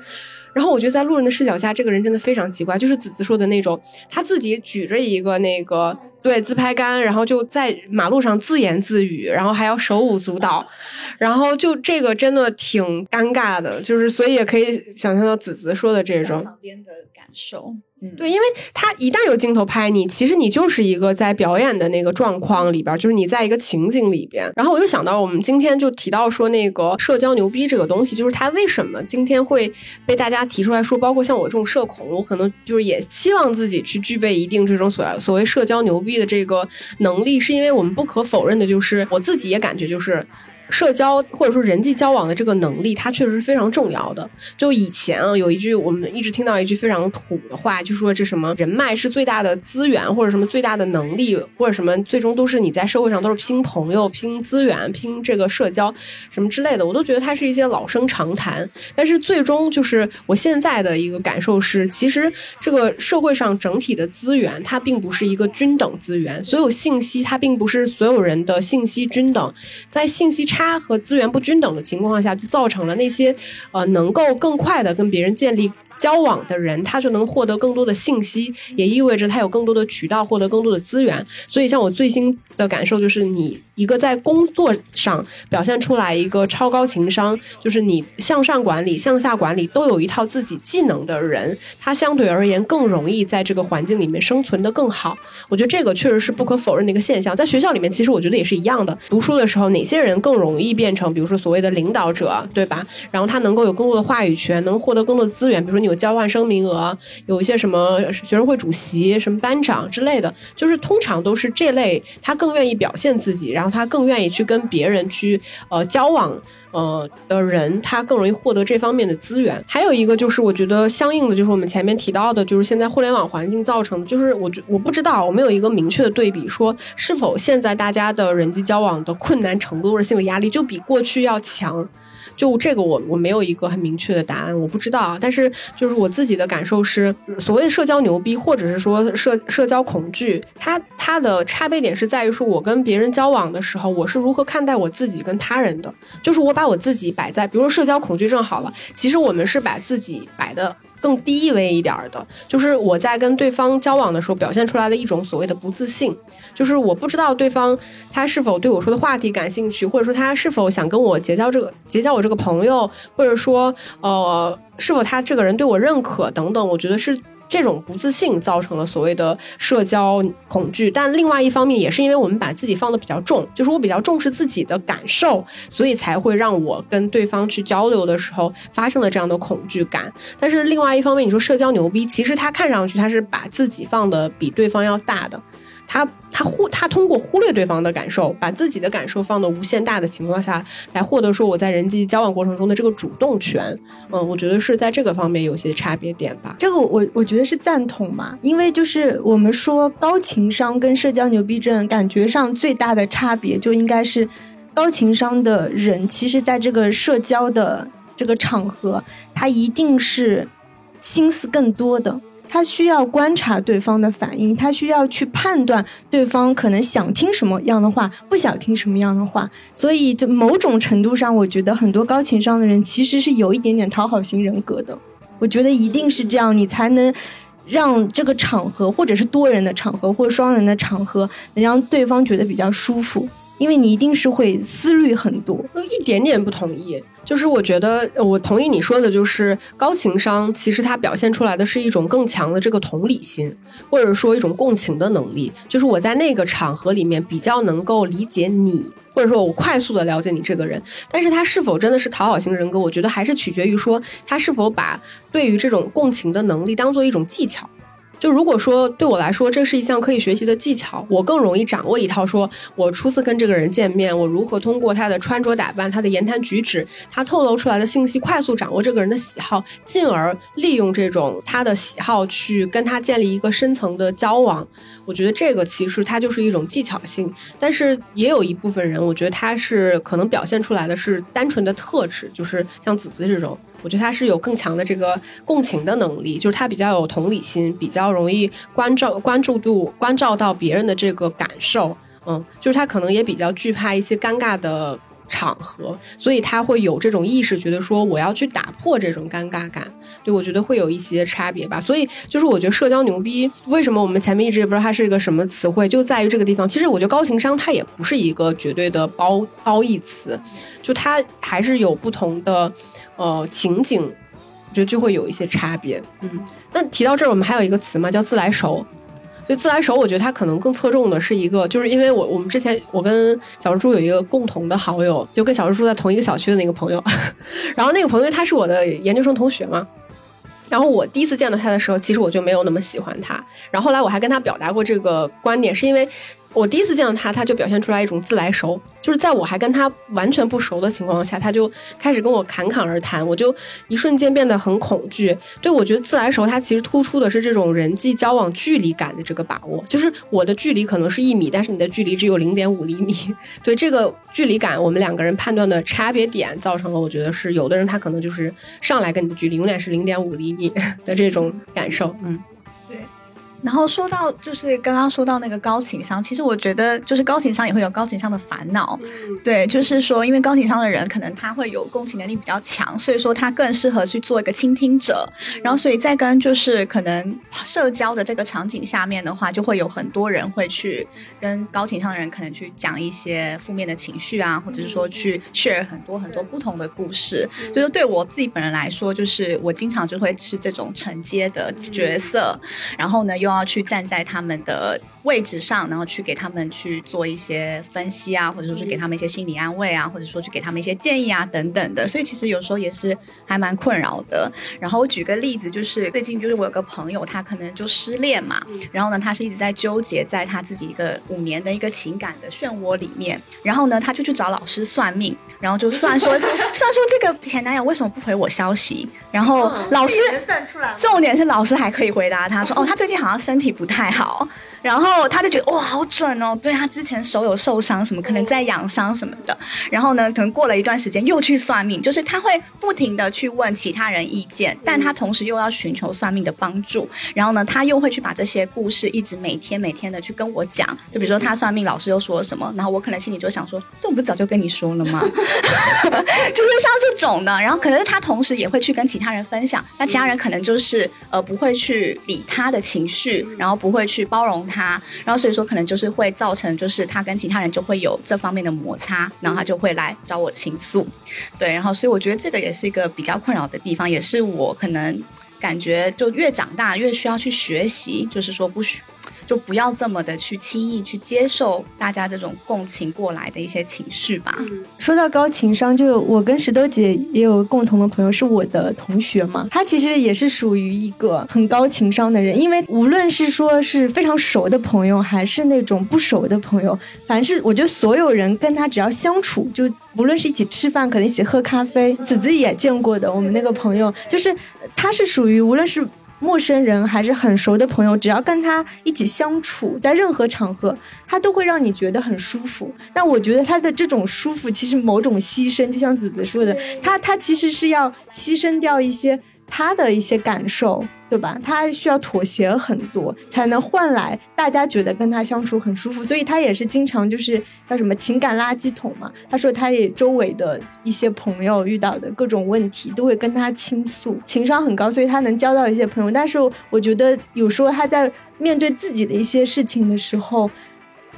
然后我觉得在路人的视角下，这个人真的非常奇怪，就是子子说的那种，他自己举着一个那个对自拍杆，然后就在马路上自言自语，然后还要手舞足蹈，然后就这个真的挺尴尬的，就是所以也可以想象到子子说的这种。感受。对，因为他一旦有镜头拍你，其实你就是一个在表演的那个状况里边，就是你在一个情景里边。然后我又想到，我们今天就提到说那个社交牛逼这个东西，就是它为什么今天会被大家提出来说，包括像我这种社恐，我可能就是也希望自己去具备一定这种所所谓社交牛逼的这个能力，是因为我们不可否认的就是，我自己也感觉就是。社交或者说人际交往的这个能力，它确实是非常重要的。就以前啊，有一句我们一直听到一句非常土的话，就说这什么人脉是最大的资源，或者什么最大的能力，或者什么最终都是你在社会上都是拼朋友、拼资源、拼这个社交什么之类的，我都觉得它是一些老生常谈。但是最终就是我现在的一个感受是，其实这个社会上整体的资源它并不是一个均等资源，所有信息它并不是所有人的信息均等，在信息差。差和资源不均等的情况下，就造成了那些呃能够更快的跟别人建立。交往的人，他就能获得更多的信息，也意味着他有更多的渠道获得更多的资源。所以，像我最新的感受就是，你一个在工作上表现出来一个超高情商，就是你向上管理、向下管理都有一套自己技能的人，他相对而言更容易在这个环境里面生存的更好。我觉得这个确实是不可否认的一个现象。在学校里面，其实我觉得也是一样的。读书的时候，哪些人更容易变成，比如说所谓的领导者，对吧？然后他能够有更多的话语权，能获得更多的资源。比如说你。交换生名额，有一些什么学生会主席、什么班长之类的，就是通常都是这类，他更愿意表现自己，然后他更愿意去跟别人去呃交往呃的人，他更容易获得这方面的资源。还有一个就是，我觉得相应的就是我们前面提到的，就是现在互联网环境造成的，就是我觉我不知道，我没有一个明确的对比，说是否现在大家的人际交往的困难程度或者心理压力就比过去要强。就这个，我我没有一个很明确的答案，我不知道。但是就是我自己的感受是，所谓社交牛逼，或者是说社社交恐惧，它它的差别点是在于说，我跟别人交往的时候，我是如何看待我自己跟他人的。就是我把我自己摆在，比如说社交恐惧症好了，其实我们是把自己摆的。更低微一点儿的，就是我在跟对方交往的时候表现出来的一种所谓的不自信，就是我不知道对方他是否对我说的话题感兴趣，或者说他是否想跟我结交这个结交我这个朋友，或者说呃是否他这个人对我认可等等，我觉得是。这种不自信造成了所谓的社交恐惧，但另外一方面也是因为我们把自己放的比较重，就是我比较重视自己的感受，所以才会让我跟对方去交流的时候发生了这样的恐惧感。但是另外一方面，你说社交牛逼，其实他看上去他是把自己放的比对方要大的。他他忽他通过忽略对方的感受，把自己的感受放到无限大的情况下来获得说我在人际交往过程中的这个主动权，嗯，我觉得是在这个方面有些差别点吧。这个我我觉得是赞同嘛，因为就是我们说高情商跟社交牛逼症，感觉上最大的差别就应该是高情商的人，其实在这个社交的这个场合，他一定是心思更多的。他需要观察对方的反应，他需要去判断对方可能想听什么样的话，不想听什么样的话。所以，就某种程度上，我觉得很多高情商的人其实是有一点点讨好型人格的。我觉得一定是这样，你才能让这个场合，或者是多人的场合，或者双人的场合，能让对方觉得比较舒服。因为你一定是会思虑很多，一点点不同意。就是我觉得我同意你说的，就是高情商其实它表现出来的是一种更强的这个同理心，或者说一种共情的能力。就是我在那个场合里面比较能够理解你，或者说我快速的了解你这个人。但是他是否真的是讨好型人格，我觉得还是取决于说他是否把对于这种共情的能力当做一种技巧。就如果说对我来说，这是一项可以学习的技巧，我更容易掌握一套。说我初次跟这个人见面，我如何通过他的穿着打扮、他的言谈举止、他透露出来的信息，快速掌握这个人的喜好，进而利用这种他的喜好去跟他建立一个深层的交往。我觉得这个其实它就是一种技巧性，但是也有一部分人，我觉得他是可能表现出来的是单纯的特质，就是像子子这种。我觉得他是有更强的这个共情的能力，就是他比较有同理心，比较容易关照关注度关照到别人的这个感受，嗯，就是他可能也比较惧怕一些尴尬的场合，所以他会有这种意识，觉得说我要去打破这种尴尬感。对我觉得会有一些差别吧。所以就是我觉得社交牛逼，为什么我们前面一直也不知道它是一个什么词汇，就在于这个地方。其实我觉得高情商它也不是一个绝对的褒褒义词，就它还是有不同的。呃，情景，我觉得就会有一些差别。嗯，那提到这儿，我们还有一个词嘛，叫自来熟。所以自来熟，我觉得他可能更侧重的是一个，就是因为我我们之前我跟小蜘蛛有一个共同的好友，就跟小蜘蛛在同一个小区的那个朋友。<laughs> 然后那个朋友他是我的研究生同学嘛。然后我第一次见到他的时候，其实我就没有那么喜欢他。然后后来我还跟他表达过这个观点，是因为。我第一次见到他，他就表现出来一种自来熟，就是在我还跟他完全不熟的情况下，他就开始跟我侃侃而谈，我就一瞬间变得很恐惧。对我觉得自来熟，它其实突出的是这种人际交往距离感的这个把握，就是我的距离可能是一米，但是你的距离只有零点五厘米。对这个距离感，我们两个人判断的差别点，造成了我觉得是有的人他可能就是上来跟你的距离永远是零点五厘米的这种感受，嗯。然后说到就是刚刚说到那个高情商，其实我觉得就是高情商也会有高情商的烦恼，对，就是说因为高情商的人可能他会有共情能力比较强，所以说他更适合去做一个倾听者。然后所以在跟就是可能社交的这个场景下面的话，就会有很多人会去跟高情商的人可能去讲一些负面的情绪啊，或者是说去 share 很多很多不同的故事。就是对我自己本人来说，就是我经常就会是这种承接的角色，然后呢又。要去站在他们的位置上，然后去给他们去做一些分析啊，或者说是给他们一些心理安慰啊，或者说去给他们一些建议啊等等的。所以其实有时候也是还蛮困扰的。然后我举个例子，就是最近就是我有个朋友，他可能就失恋嘛，然后呢，他是一直在纠结在他自己一个五年的一个情感的漩涡里面。然后呢，他就去找老师算命，然后就算说 <laughs> 算说这个前男友为什么不回我消息。然后老师重点是老师还可以回答他说，哦，他最近好像。身体不太好，然后后他就觉得哇，好准哦，对他之前手有受伤什么，可能在养伤什么的。然后呢，可能过了一段时间又去算命，就是他会不停的去问其他人意见，但他同时又要寻求算命的帮助。然后呢，他又会去把这些故事一直每天每天的去跟我讲。就比如说他算命老师又说什么，然后我可能心里就想说，这我不早就跟你说了吗？<laughs> 就是像这种的。然后可能他同时也会去跟其他人分享，那其他人可能就是呃不会去理他的情绪，然后不会去包容他，然后所以说可能就是会造成就是他跟其他人就会有这方面的摩擦，然后他就会来找我倾诉，对，然后所以我觉得这个也是一个比较困扰的地方，也是我可能感觉就越长大越需要去学习，就是说不需。就不要这么的去轻易去接受大家这种共情过来的一些情绪吧。说到高情商，就我跟石头姐也有共同的朋友，是我的同学嘛。他其实也是属于一个很高情商的人，因为无论是说是非常熟的朋友，还是那种不熟的朋友，凡是我觉得所有人跟他只要相处，就无论是一起吃饭，可能一起喝咖啡，子子也见过的。我们那个朋友，就是他是属于无论是。陌生人还是很熟的朋友，只要跟他一起相处，在任何场合，他都会让你觉得很舒服。那我觉得他的这种舒服，其实某种牺牲，就像子子说的，他他其实是要牺牲掉一些。他的一些感受，对吧？他需要妥协很多，才能换来大家觉得跟他相处很舒服。所以他也是经常就是叫什么情感垃圾桶嘛。他说他也周围的一些朋友遇到的各种问题都会跟他倾诉，情商很高，所以他能交到一些朋友。但是我觉得有时候他在面对自己的一些事情的时候，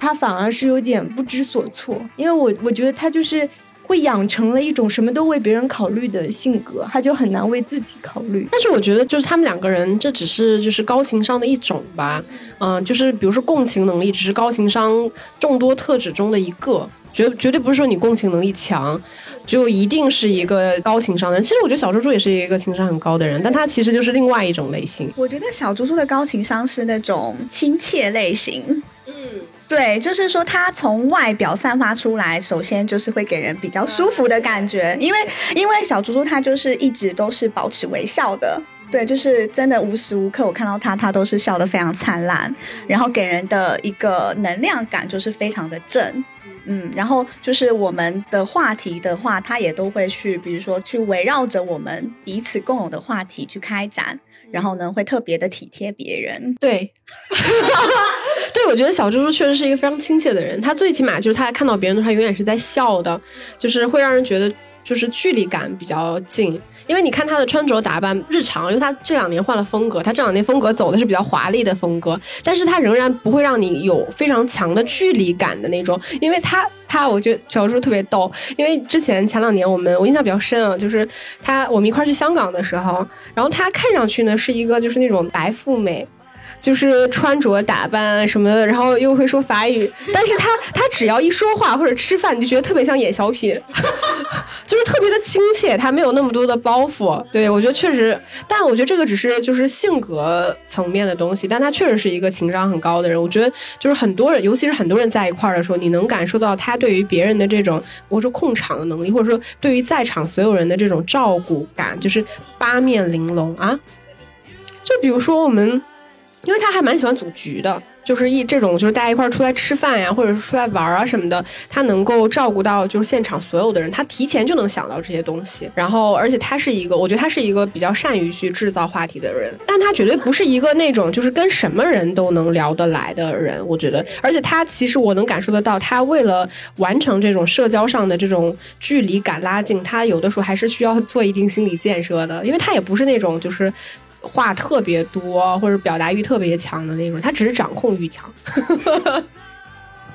他反而是有点不知所措，因为我我觉得他就是。会养成了一种什么都为别人考虑的性格，他就很难为自己考虑。但是我觉得，就是他们两个人，这只是就是高情商的一种吧。嗯，就是比如说共情能力，只是高情商众多特质中的一个，绝绝对不是说你共情能力强，就一定是一个高情商的人。其实我觉得小猪猪也是一个情商很高的人，但他其实就是另外一种类型。我觉得小猪猪的高情商是那种亲切类型。对，就是说他从外表散发出来，首先就是会给人比较舒服的感觉，因为因为小猪猪它就是一直都是保持微笑的，对，就是真的无时无刻我看到他，他都是笑得非常灿烂，然后给人的一个能量感就是非常的正，嗯，然后就是我们的话题的话，他也都会去，比如说去围绕着我们彼此共有的话题去开展。然后呢，会特别的体贴别人。对，<laughs> 对，我觉得小猪猪确实是一个非常亲切的人。他最起码就是他看到别人的时候，他永远是在笑的，就是会让人觉得就是距离感比较近。因为你看她的穿着打扮，日常，因为她这两年换了风格，她这两年风格走的是比较华丽的风格，但是她仍然不会让你有非常强的距离感的那种，因为她，她，我觉得小时候特别逗，因为之前前两年我们我印象比较深啊，就是她我们一块去香港的时候，然后她看上去呢是一个就是那种白富美。就是穿着打扮什么的，然后又会说法语，但是他他只要一说话或者吃饭，你就觉得特别像演小品，<laughs> 就是特别的亲切，他没有那么多的包袱。对我觉得确实，但我觉得这个只是就是性格层面的东西，但他确实是一个情商很高的人。我觉得就是很多人，尤其是很多人在一块儿的时候，你能感受到他对于别人的这种，我说控场的能力，或者说对于在场所有人的这种照顾感，就是八面玲珑啊。就比如说我们。因为他还蛮喜欢组局的，就是一这种就是大家一块儿出来吃饭呀，或者是出来玩啊什么的，他能够照顾到就是现场所有的人，他提前就能想到这些东西。然后，而且他是一个，我觉得他是一个比较善于去制造话题的人，但他绝对不是一个那种就是跟什么人都能聊得来的人。我觉得，而且他其实我能感受得到，他为了完成这种社交上的这种距离感拉近，他有的时候还是需要做一定心理建设的，因为他也不是那种就是。话特别多或者表达欲特别强的那种，他只是掌控欲强。<laughs>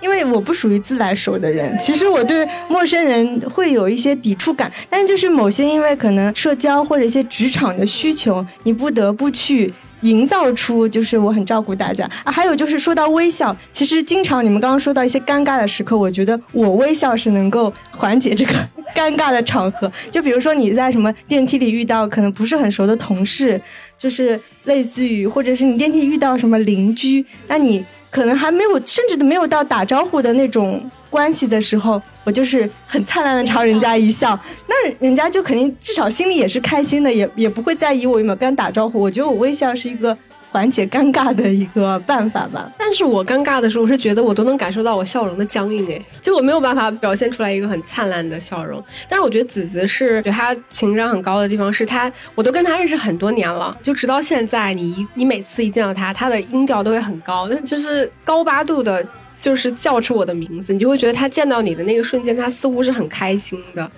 因为我不属于自来熟的人，其实我对陌生人会有一些抵触感，但就是某些因为可能社交或者一些职场的需求，你不得不去。营造出就是我很照顾大家啊，还有就是说到微笑，其实经常你们刚刚说到一些尴尬的时刻，我觉得我微笑是能够缓解这个尴尬的场合。就比如说你在什么电梯里遇到可能不是很熟的同事，就是类似于或者是你电梯遇到什么邻居，那你可能还没有甚至都没有到打招呼的那种关系的时候。我就是很灿烂的朝人家一笑，那人家就肯定至少心里也是开心的，也也不会在意我有没有跟他打招呼。我觉得我微笑是一个缓解尴尬的一个办法吧。但是我尴尬的时候，我是觉得我都能感受到我笑容的僵硬，哎，就我没有办法表现出来一个很灿烂的笑容。但是我觉得子子是，就他情商很高的地方是他，我都跟他认识很多年了，就直到现在，你你每次一见到他，他的音调都会很高，就是高八度的，就是叫出我的名字，你就会觉得他见到你的那个瞬间，他似乎是很开心的。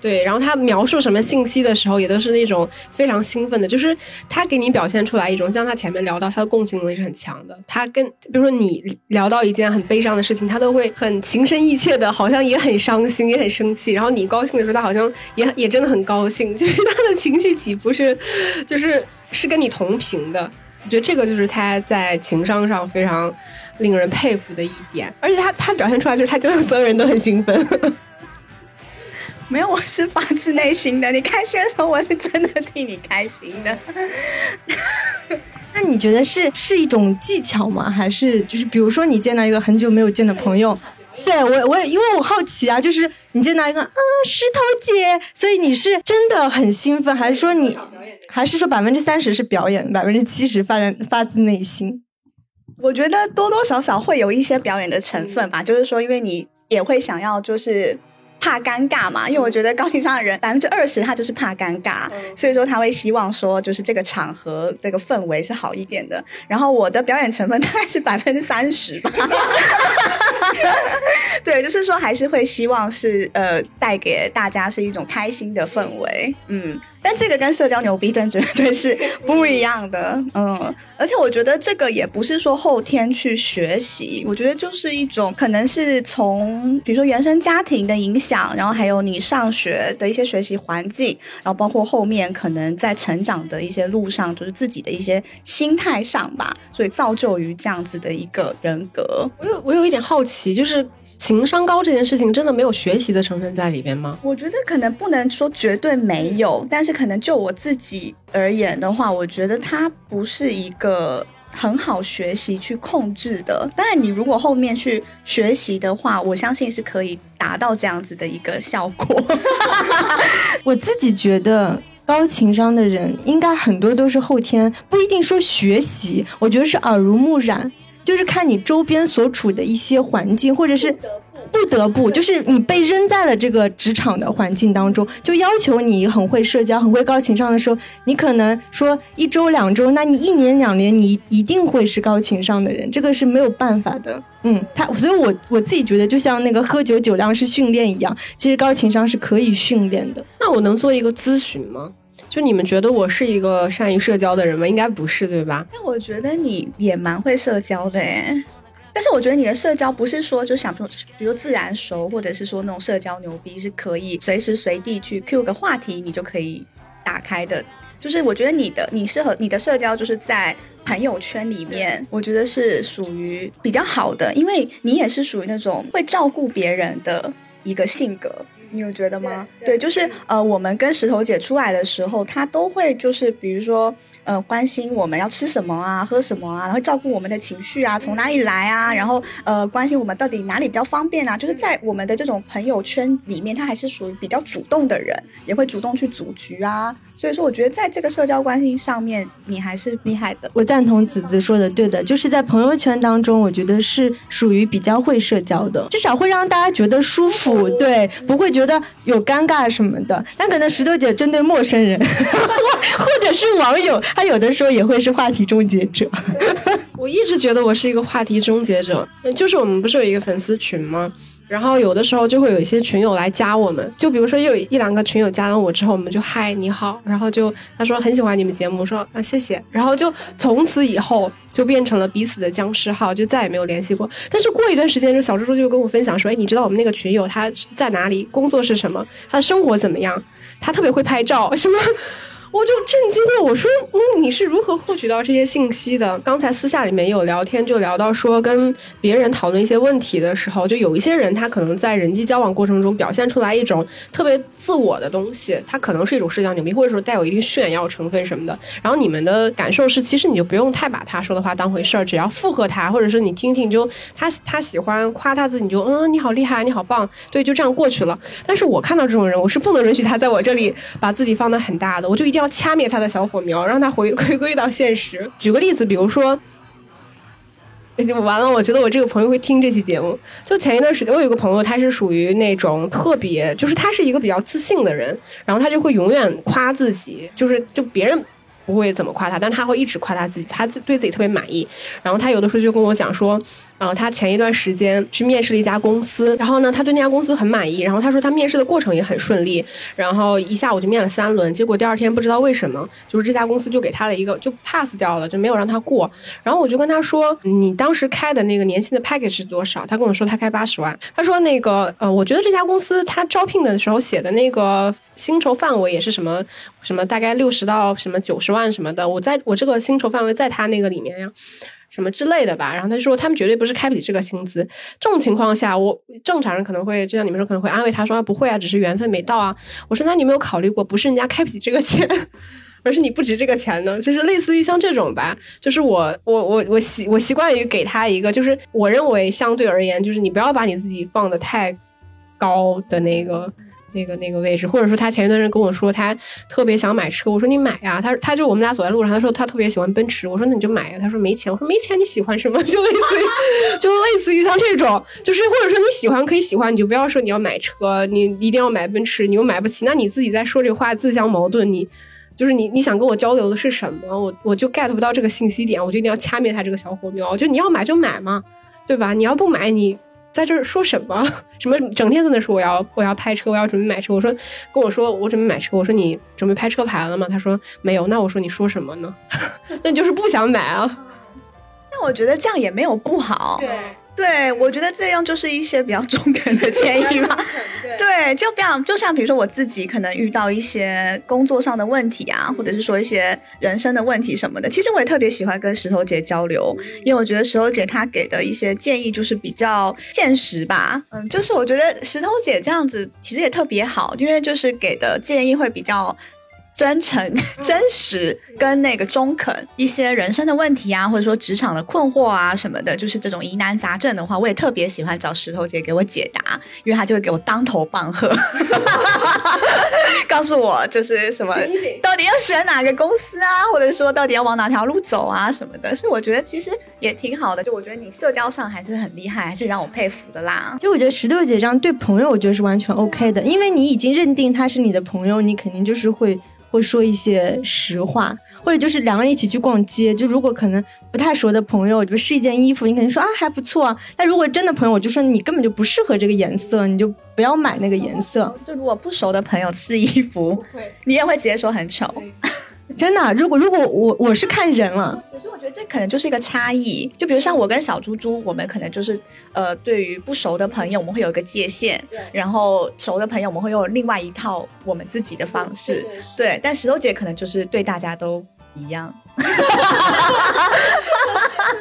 对，然后他描述什么信息的时候，也都是那种非常兴奋的，就是他给你表现出来一种，像他前面聊到，他的共情能力是很强的。他跟比如说你聊到一件很悲伤的事情，他都会很情深意切的，好像也很伤心，也很生气。然后你高兴的时候，他好像也也真的很高兴，就是他的情绪起伏是，就是是跟你同频的。我觉得这个就是他在情商上非常令人佩服的一点，而且他他表现出来就是他真的所有人都很兴奋。没有，我是发自内心的。你开心的时候，我是真的替你开心的。那你觉得是是一种技巧吗？还是就是比如说你见到一个很久没有见的朋友，对我我也因为我好奇啊，就是你见到一个啊石头姐，所以你是真的很兴奋，还是说你还是说百分之三十是表演，百分之七十发发自内心？我觉得多多少少会有一些表演的成分吧，就是说，因为你也会想要就是。怕尴尬嘛？因为我觉得高情商的人百分之二十他就是怕尴尬，所以说他会希望说就是这个场合这个氛围是好一点的。然后我的表演成分大概是百分之三十吧。<laughs> <laughs> 对，就是说还是会希望是呃带给大家是一种开心的氛围。嗯。但这个跟社交牛逼症绝对是不一样的，嗯，而且我觉得这个也不是说后天去学习，我觉得就是一种可能是从比如说原生家庭的影响，然后还有你上学的一些学习环境，然后包括后面可能在成长的一些路上，就是自己的一些心态上吧，所以造就于这样子的一个人格。我有我有一点好奇，就是。情商高这件事情真的没有学习的成分在里边吗？我觉得可能不能说绝对没有，但是可能就我自己而言的话，我觉得它不是一个很好学习去控制的。当然，你如果后面去学习的话，我相信是可以达到这样子的一个效果。<laughs> 我自己觉得高情商的人应该很多都是后天，不一定说学习，我觉得是耳濡目染。就是看你周边所处的一些环境，或者是不得不，就是你被扔在了这个职场的环境当中，就要求你很会社交、很会高情商的时候，你可能说一周两周，那你一年两年，你一定会是高情商的人，这个是没有办法的。嗯，他，所以我我自己觉得，就像那个喝酒酒量是训练一样，其实高情商是可以训练的。那我能做一个咨询吗？就你们觉得我是一个善于社交的人吗？应该不是，对吧？但我觉得你也蛮会社交的诶。但是我觉得你的社交不是说就想说，比如自然熟，或者是说那种社交牛逼是可以随时随地去 Q 个话题，你就可以打开的。就是我觉得你的你适合你的社交就是在朋友圈里面，我觉得是属于比较好的，因为你也是属于那种会照顾别人的一个性格。你有觉得吗？对，就是呃，我们跟石头姐出来的时候，她都会就是比如说呃，关心我们要吃什么啊，喝什么啊，然后照顾我们的情绪啊，从哪里来啊，然后呃，关心我们到底哪里比较方便啊，就是在我们的这种朋友圈里面，他还是属于比较主动的人，也会主动去组局啊。所以说，我觉得在这个社交关系上面，你还是厉害的。我赞同子子说的，对的，就是在朋友圈当中，我觉得是属于比较会社交的，至少会让大家觉得舒服，对，不会觉得有尴尬什么的。但可能石头姐针对陌生人 <laughs> 或者是网友，他有的时候也会是话题终结者。<laughs> 我一直觉得我是一个话题终结者，就是我们不是有一个粉丝群吗？然后有的时候就会有一些群友来加我们，就比如说有一两个群友加完我之后，我们就嗨你好，然后就他说很喜欢你们节目，说啊谢谢，然后就从此以后就变成了彼此的僵尸号，就再也没有联系过。但是过一段时间，就小猪猪就跟我分享说，哎，你知道我们那个群友他在哪里，工作是什么，他的生活怎么样？他特别会拍照，什么？我就震惊了，我说，嗯，你是如何获取到这些信息的？刚才私下里面有聊天，就聊到说跟别人讨论一些问题的时候，就有一些人他可能在人际交往过程中表现出来一种特别自我的东西，他可能是一种社交牛逼，或者说带有一定炫耀成分什么的。然后你们的感受是，其实你就不用太把他说的话当回事儿，只要附和他，或者是你听听，就他他喜欢夸他自己，你就嗯你好厉害，你好棒，对，就这样过去了。但是我看到这种人，我是不能允许他在我这里把自己放的很大的，我就一定。要掐灭他的小火苗，让他回 <laughs> 回归到现实。举个例子，比如说。完了，我觉得我这个朋友会听这期节目。就前一段时间，我有一个朋友，他是属于那种特别，就是他是一个比较自信的人，然后他就会永远夸自己，就是就别人不会怎么夸他，但他会一直夸他自己，他自对自己特别满意。然后他有的时候就跟我讲说。然后他前一段时间去面试了一家公司，然后呢，他对那家公司很满意。然后他说他面试的过程也很顺利，然后一下午就面了三轮，结果第二天不知道为什么，就是这家公司就给他了一个就 pass 掉了，就没有让他过。然后我就跟他说，你当时开的那个年薪的 package 是多少？他跟我说他开八十万。他说那个呃，我觉得这家公司他招聘的时候写的那个薪酬范围也是什么什么大概六十到什么九十万什么的，我在我这个薪酬范围在他那个里面呀。什么之类的吧，然后他就说他们绝对不是开不起这个薪资。这种情况下，我正常人可能会就像你们说，可能会安慰他说不会啊，只是缘分没到啊。我说那你有没有考虑过，不是人家开不起这个钱，<laughs> 而是你不值这个钱呢？就是类似于像这种吧，就是我我我我习我习惯于给他一个，就是我认为相对而言，就是你不要把你自己放的太高的那个。那个那个位置，或者说他前一段时间跟我说他特别想买车，我说你买呀，他他就我们俩走在路上，他说他特别喜欢奔驰，我说那你就买呀，他说没钱，我说没钱你喜欢什么？<laughs> 就类似于就类似于像这种，就是或者说你喜欢可以喜欢，你就不要说你要买车，你一定要买奔驰，你又买不起，那你自己在说这话自相矛盾，你就是你你想跟我交流的是什么？我我就 get 不到这个信息点，我就一定要掐灭他这个小火苗，就你要买就买嘛，对吧？你要不买你。在这儿说什么？<laughs> 什么整天在那说我要我要拍车，我要准备买车。我说跟我说我准备买车。我说你准备拍车牌了吗？他说没有。那我说你说什么呢？<laughs> 那你就是不想买啊。那我觉得这样也没有不好。对。对，我觉得这样就是一些比较中肯的建议吧。<laughs> 对，就比较就像比如说我自己可能遇到一些工作上的问题啊，或者是说一些人生的问题什么的，其实我也特别喜欢跟石头姐交流，因为我觉得石头姐她给的一些建议就是比较现实吧。嗯，就是我觉得石头姐这样子其实也特别好，因为就是给的建议会比较。真诚、真实跟那个中肯，一些人生的问题啊，或者说职场的困惑啊什么的，就是这种疑难杂症的话，我也特别喜欢找石头姐给我解答，因为她就会给我当头棒喝，<laughs> 告诉我就是什么到底要选哪个公司啊，或者说到底要往哪条路走啊什么的，所以我觉得其实也挺好的。就我觉得你社交上还是很厉害，还是让我佩服的啦。就我觉得石头姐这样对朋友，我觉得是完全 OK 的，因为你已经认定他是你的朋友，你肯定就是会。会说一些实话，或者就是两个人一起去逛街，就如果可能不太熟的朋友，就试一件衣服，你肯定说啊还不错。但如果真的朋友，我就说你根本就不适合这个颜色，你就不要买那个颜色。就如果不熟的朋友试衣服，你也会直接说很丑。<laughs> 真的，如果如果我我是看人了，可是我觉得这可能就是一个差异。就比如像我跟小猪猪，我们可能就是呃，对于不熟的朋友，我们会有一个界限；然后熟的朋友，我们会用另外一套我们自己的方式。对，但石头姐可能就是对大家都一样。<laughs>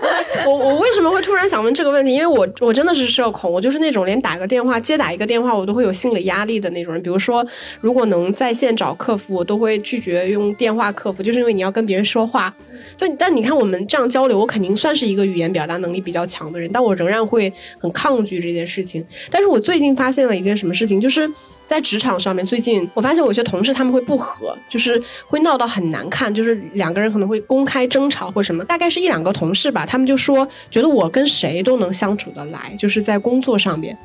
<laughs> 我我为什么会突然想问这个问题？因为我我真的是社恐，我就是那种连打个电话接打一个电话我都会有心理压力的那种人。比如说，如果能在线找客服，我都会拒绝用电话客服，就是因为你要跟别人说话。对，但你看我们这样交流，我肯定算是一个语言表达能力比较强的人，但我仍然会很抗拒这件事情。但是我最近发现了一件什么事情，就是。在职场上面，最近我发现有些同事他们会不和，就是会闹到很难看，就是两个人可能会公开争吵或什么。大概是一两个同事吧，他们就说觉得我跟谁都能相处得来，就是在工作上面。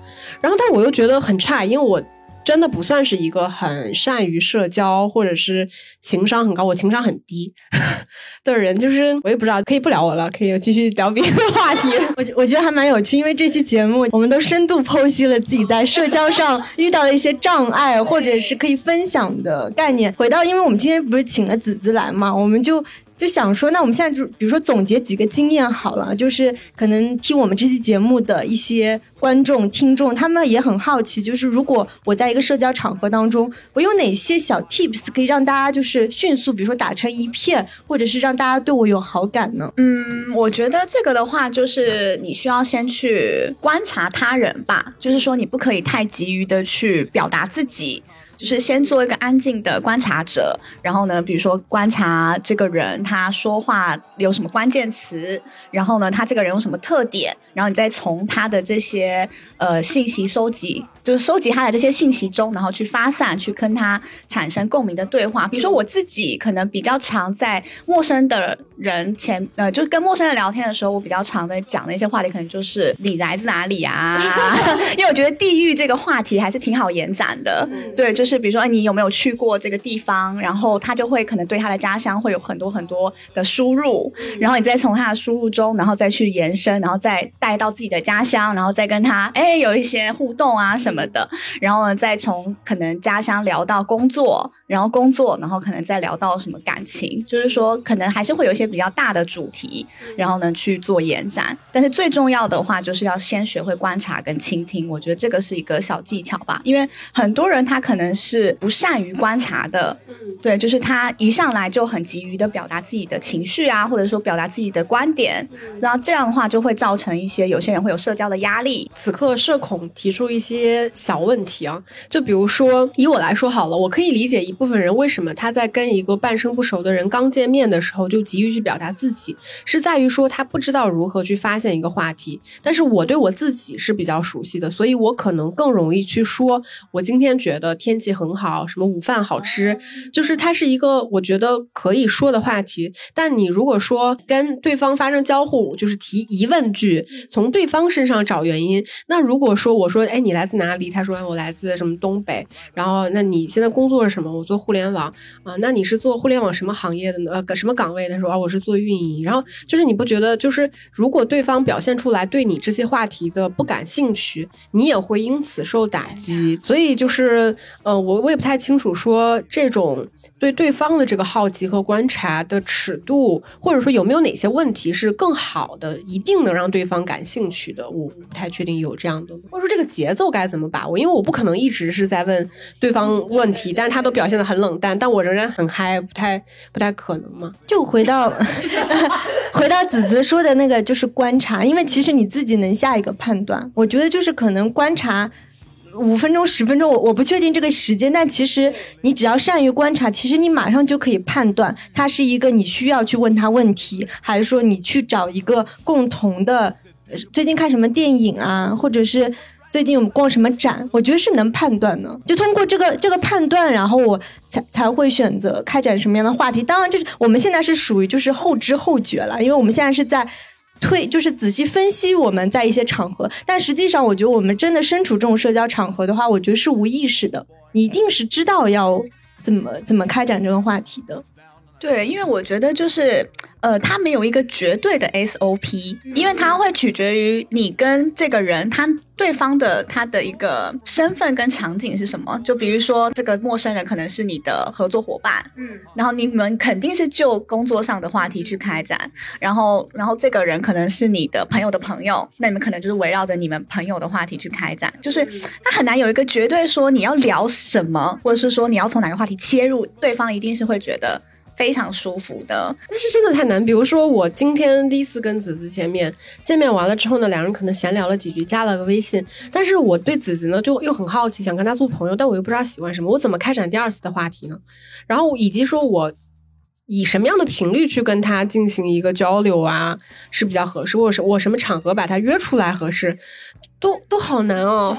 然后，但我又觉得很差，因为我。真的不算是一个很善于社交，或者是情商很高，我情商很低 <laughs> 的人。就是我也不知道，可以不聊我了，可以继续聊别的话题。<laughs> 我我觉得还蛮有趣，因为这期节目我们都深度剖析了自己在社交上遇到的一些障碍，或者是可以分享的概念。回到，因为我们今天不是请了子子来嘛，我们就。就想说，那我们现在就比如说总结几个经验好了，就是可能听我们这期节目的一些观众听众，他们也很好奇，就是如果我在一个社交场合当中，我有哪些小 tips 可以让大家就是迅速，比如说打成一片，或者是让大家对我有好感呢？嗯，我觉得这个的话，就是你需要先去观察他人吧，就是说你不可以太急于的去表达自己。就是先做一个安静的观察者，然后呢，比如说观察这个人他说话有什么关键词，然后呢，他这个人有什么特点，然后你再从他的这些呃信息收集，就是收集他的这些信息中，然后去发散，去跟他产生共鸣的对话。比如说我自己可能比较常在陌生的人前，呃，就跟陌生人聊天的时候，我比较常在讲的一些话题，可能就是你来自哪里啊？<laughs> 因为我觉得地域这个话题还是挺好延展的，对，就是。是比如说你有没有去过这个地方，然后他就会可能对他的家乡会有很多很多的输入，然后你再从他的输入中，然后再去延伸，然后再带到自己的家乡，然后再跟他哎有一些互动啊什么的，然后呢再从可能家乡聊到工作，然后工作，然后可能再聊到什么感情，就是说可能还是会有一些比较大的主题，然后呢去做延展。但是最重要的话就是要先学会观察跟倾听，我觉得这个是一个小技巧吧，因为很多人他可能。是不善于观察的，对，就是他一上来就很急于的表达自己的情绪啊，或者说表达自己的观点，然后这样的话就会造成一些有些人会有社交的压力。此刻社恐提出一些小问题啊，就比如说以我来说好了，我可以理解一部分人为什么他在跟一个半生不熟的人刚见面的时候就急于去表达自己，是在于说他不知道如何去发现一个话题。但是我对我自己是比较熟悉的，所以我可能更容易去说，我今天觉得天气。很好，什么午饭好吃，就是它是一个我觉得可以说的话题。但你如果说跟对方发生交互，就是提疑问句，从对方身上找原因。那如果说我说，哎，你来自哪里？他说，我来自什么东北。然后，那你现在工作是什么？我做互联网啊。那你是做互联网什么行业的呢？呃，什么岗位？他说，啊，我是做运营。然后就是你不觉得，就是如果对方表现出来对你这些话题的不感兴趣，你也会因此受打击。所以就是，呃。我我也不太清楚，说这种对对方的这个好奇和观察的尺度，或者说有没有哪些问题是更好的，一定能让对方感兴趣的，我不太确定有这样的。或者说这个节奏该怎么把握？因为我不可能一直是在问对方问题，但是他都表现的很冷淡，但我仍然很嗨，不太不太可能嘛。就回到 <laughs> 回到子子说的那个，就是观察，因为其实你自己能下一个判断。我觉得就是可能观察。五分钟、十分钟，我我不确定这个时间，但其实你只要善于观察，其实你马上就可以判断，他是一个你需要去问他问题，还是说你去找一个共同的，最近看什么电影啊，或者是最近我们逛什么展，我觉得是能判断的。就通过这个这个判断，然后我才才会选择开展什么样的话题。当然，这是我们现在是属于就是后知后觉了，因为我们现在是在。推就是仔细分析我们在一些场合，但实际上我觉得我们真的身处这种社交场合的话，我觉得是无意识的，你一定是知道要怎么怎么开展这个话题的。对，因为我觉得就是，呃，它没有一个绝对的 SOP，因为它会取决于你跟这个人，他对方的他的一个身份跟场景是什么。就比如说，这个陌生人可能是你的合作伙伴，嗯，然后你们肯定是就工作上的话题去开展，然后，然后这个人可能是你的朋友的朋友，那你们可能就是围绕着你们朋友的话题去开展，就是他很难有一个绝对说你要聊什么，或者是说你要从哪个话题切入，对方一定是会觉得。非常舒服的，但是真的太难。比如说，我今天第一次跟子子见面，见面完了之后呢，两人可能闲聊了几句，加了个微信。但是我对子子呢，就又很好奇，想跟他做朋友，但我又不知道喜欢什么，我怎么开展第二次的话题呢？然后以及说我以什么样的频率去跟他进行一个交流啊，是比较合适，或者是我什么场合把他约出来合适，都都好难哦。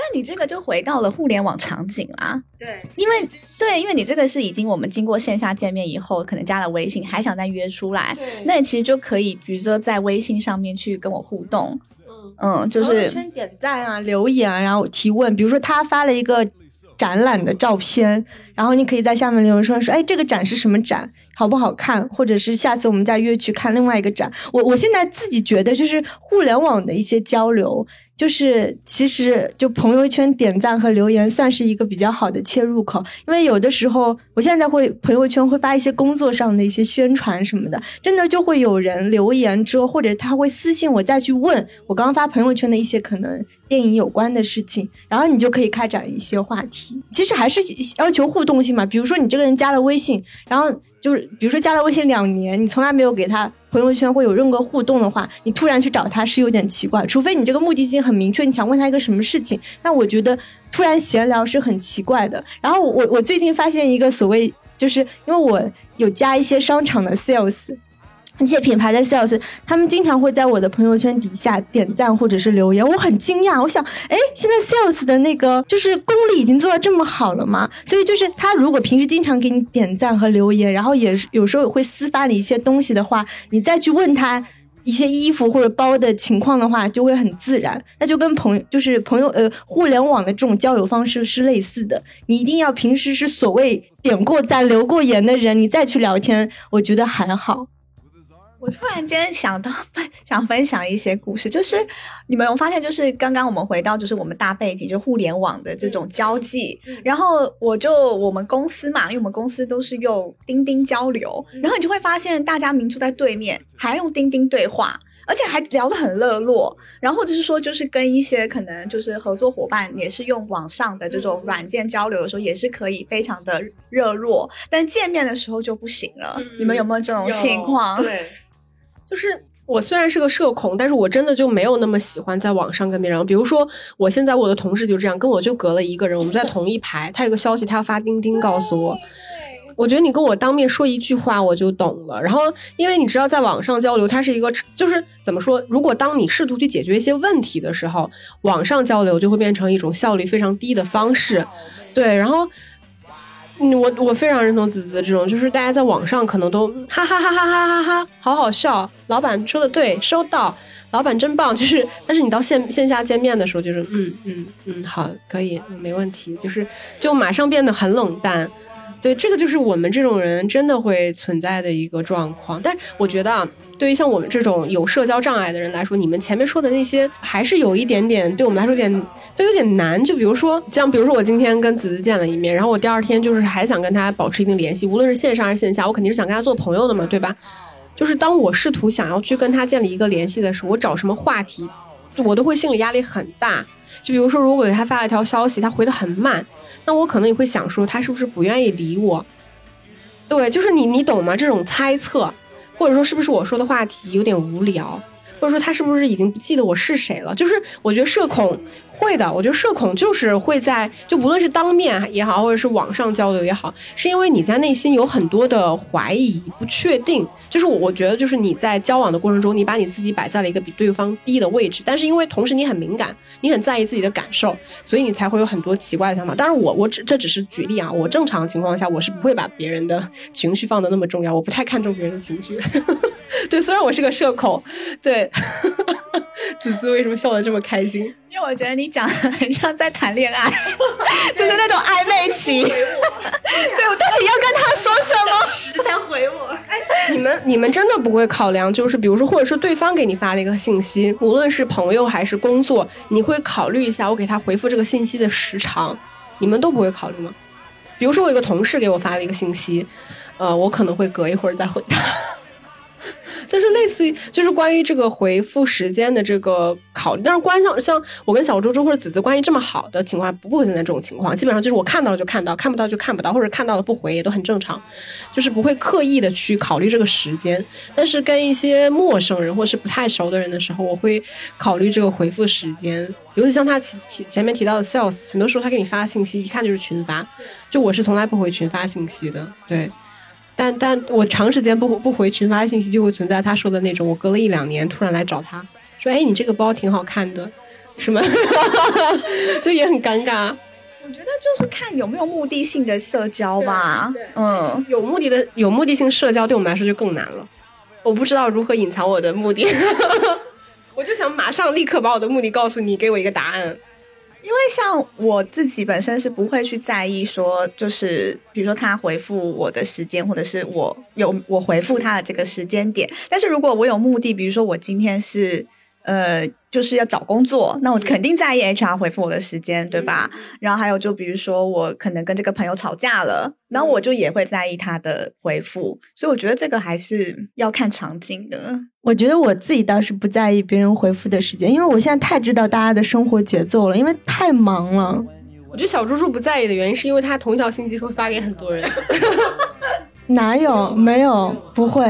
那你这个就回到了互联网场景啦，对，因为对，因为你这个是已经我们经过线下见面以后，可能加了微信，还想再约出来，那你其实就可以，比如说在微信上面去跟我互动，嗯嗯，就是圈点赞啊、留言啊，然后提问，比如说他发了一个展览的照片，然后你可以在下面留言说说，哎，这个展是什么展，好不好看，或者是下次我们再约去看另外一个展。我我现在自己觉得，就是互联网的一些交流。就是其实就朋友圈点赞和留言算是一个比较好的切入口，因为有的时候我现在会朋友圈会发一些工作上的一些宣传什么的，真的就会有人留言之后，或者他会私信我再去问我刚发朋友圈的一些可能电影有关的事情，然后你就可以开展一些话题。其实还是要求互动性嘛，比如说你这个人加了微信，然后就是比如说加了微信两年，你从来没有给他。朋友圈会有任何互动的话，你突然去找他是有点奇怪，除非你这个目的性很明确，你想问他一个什么事情。那我觉得突然闲聊是很奇怪的。然后我我最近发现一个所谓，就是因为我有加一些商场的 sales。一些品牌的 sales，他们经常会在我的朋友圈底下点赞或者是留言，我很惊讶。我想，哎，现在 sales 的那个就是功力已经做到这么好了吗？所以就是他如果平时经常给你点赞和留言，然后也有时候会私发你一些东西的话，你再去问他一些衣服或者包的情况的话，就会很自然。那就跟朋友就是朋友呃互联网的这种交友方式是类似的。你一定要平时是所谓点过赞留过言的人，你再去聊天，我觉得还好。我突然间想到，想分享一些故事，就是你们有发现，就是刚刚我们回到，就是我们大背景，就互联网的这种交际，然后我就我们公司嘛，因为我们公司都是用钉钉交流，然后你就会发现，大家明住在对面，还用钉钉对话。而且还聊得很热络，然后或者是说，就是跟一些可能就是合作伙伴，也是用网上的这种软件交流的时候，也是可以非常的热络，但见面的时候就不行了。你们有没有这种情况？对，就是我虽然是个社恐，但是我真的就没有那么喜欢在网上跟别人。比如说，我现在我的同事就这样，跟我就隔了一个人，我们在同一排，他有个消息，他要发钉钉告诉我。我觉得你跟我当面说一句话，我就懂了。然后，因为你知道，在网上交流，它是一个，就是怎么说？如果当你试图去解决一些问题的时候，网上交流就会变成一种效率非常低的方式。对，然后，我我非常认同子子这种，就是大家在网上可能都哈哈哈哈哈哈哈，好好笑。老板说的对，收到。老板真棒。就是，但是你到线线下见面的时候，就是嗯嗯嗯，好，可以，没问题。就是，就马上变得很冷淡。对，这个就是我们这种人真的会存在的一个状况。但是我觉得，对于像我们这种有社交障碍的人来说，你们前面说的那些还是有一点点对我们来说有点有点难。就比如说，像比如说我今天跟子子见了一面，然后我第二天就是还想跟他保持一定联系，无论是线上还是线下，我肯定是想跟他做朋友的嘛，对吧？就是当我试图想要去跟他建立一个联系的时候，我找什么话题，我都会心理压力很大。就比如说，如果给他发了一条消息，他回的很慢。那我可能也会想说，他是不是不愿意理我？对，就是你，你懂吗？这种猜测，或者说是不是我说的话题有点无聊，或者说他是不是已经不记得我是谁了？就是我觉得社恐会的，我觉得社恐就是会在，就不论是当面也好，或者是网上交流也好，是因为你在内心有很多的怀疑、不确定。就是我，觉得就是你在交往的过程中，你把你自己摆在了一个比对方低的位置，但是因为同时你很敏感，你很在意自己的感受，所以你才会有很多奇怪的想法。当然，我我只这只是举例啊，我正常情况下我是不会把别人的情绪放的那么重要，我不太看重别人的情绪。<laughs> 对，虽然我是个社恐，对，<laughs> 子子为什么笑得这么开心？因为我觉得你讲的很像在谈恋爱，<laughs> 就是那种暧昧期。对，我到底要跟他说什么？才回我。哎，你们你们真的不会考量，就是比如说，或者说对方给你发了一个信息，无论是朋友还是工作，你会考虑一下我给他回复这个信息的时长，你们都不会考虑吗？比如说，我有个同事给我发了一个信息，呃，我可能会隔一会儿再回他。就是类似于，就是关于这个回复时间的这个考虑，但是关像像我跟小猪猪或者子子关系这么好的情况，不会存在这种情况。基本上就是我看到了就看到，看不到就看不到，或者看到了不回也都很正常，就是不会刻意的去考虑这个时间。但是跟一些陌生人或是不太熟的人的时候，我会考虑这个回复时间。尤其像他前前前面提到的 sales，很多时候他给你发信息，一看就是群发，就我是从来不回群发信息的，对。但但我长时间不不回群发信息，就会存在他说的那种，我隔了一两年突然来找他说，哎，你这个包挺好看的，什么，<laughs> 就也很尴尬。我觉得就是看有没有目的性的社交吧，嗯，有目的的有目的性社交对我们来说就更难了。我不知道如何隐藏我的目的，<laughs> 我就想马上立刻把我的目的告诉你，给我一个答案。因为像我自己本身是不会去在意说，就是比如说他回复我的时间，或者是我有我回复他的这个时间点。但是如果我有目的，比如说我今天是。呃，就是要找工作，那我肯定在意 HR 回复我的时间，对吧？然后还有就比如说我可能跟这个朋友吵架了，然后我就也会在意他的回复，所以我觉得这个还是要看场景的。我觉得我自己倒是不在意别人回复的时间，因为我现在太知道大家的生活节奏了，因为太忙了。我觉得小猪猪不在意的原因是因为他同一条信息会发给很多人。<laughs> 哪有？没有，不会。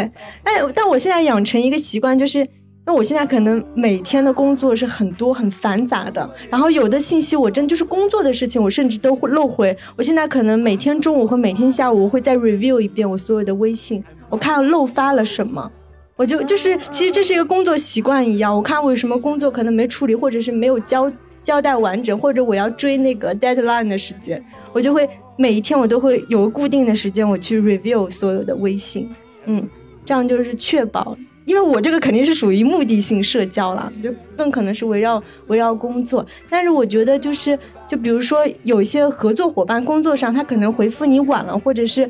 哎，但我现在养成一个习惯，就是我现在可能每天的工作是很多很繁杂的，然后有的信息我真就是工作的事情，我甚至都会漏回。我现在可能每天中午和每天下午，我会再 review 一遍我所有的微信，我看漏发了什么，我就就是其实这是一个工作习惯一样，我看我有什么工作可能没处理，或者是没有交交代完整，或者我要追那个 deadline 的时间，我就会。每一天我都会有个固定的时间，我去 review 所有的微信，嗯，这样就是确保，因为我这个肯定是属于目的性社交了，就更可能是围绕围绕工作。但是我觉得就是，就比如说有一些合作伙伴工作上他可能回复你晚了，或者是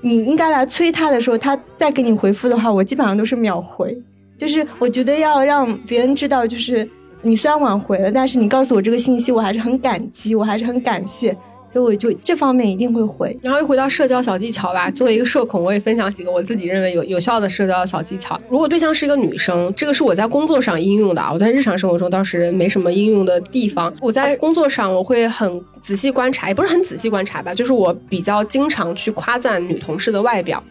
你应该来催他的时候，他再给你回复的话，我基本上都是秒回。就是我觉得要让别人知道，就是你虽然晚回了，但是你告诉我这个信息，我还是很感激，我还是很感谢。所以我就这方面一定会回，然后又回到社交小技巧吧。作为一个社恐，我也分享几个我自己认为有有效的社交小技巧。如果对象是一个女生，这个是我在工作上应用的啊。我在日常生活中倒是没什么应用的地方。我在工作上我会很仔细观察，也不是很仔细观察吧，就是我比较经常去夸赞女同事的外表。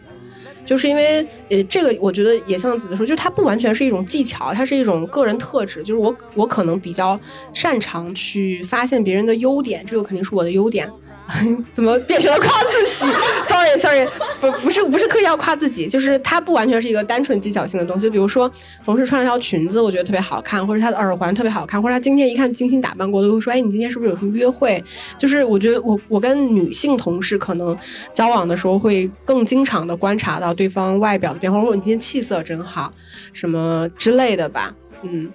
就是因为，呃，这个我觉得也像子子说，就是它不完全是一种技巧，它是一种个人特质。就是我，我可能比较擅长去发现别人的优点，这个肯定是我的优点。<laughs> 怎么变成了夸自己？Sorry，Sorry，不不是不是刻意要夸自己，就是它不完全是一个单纯技巧性的东西。比如说，同事穿了条裙子，我觉得特别好看，或者他的耳环特别好看，或者他今天一看精心打扮过，都会说：“哎，你今天是不是有什么约会？”就是我觉得我我跟女性同事可能交往的时候，会更经常的观察到对方外表的变化，或者你今天气色真好，什么之类的吧。嗯。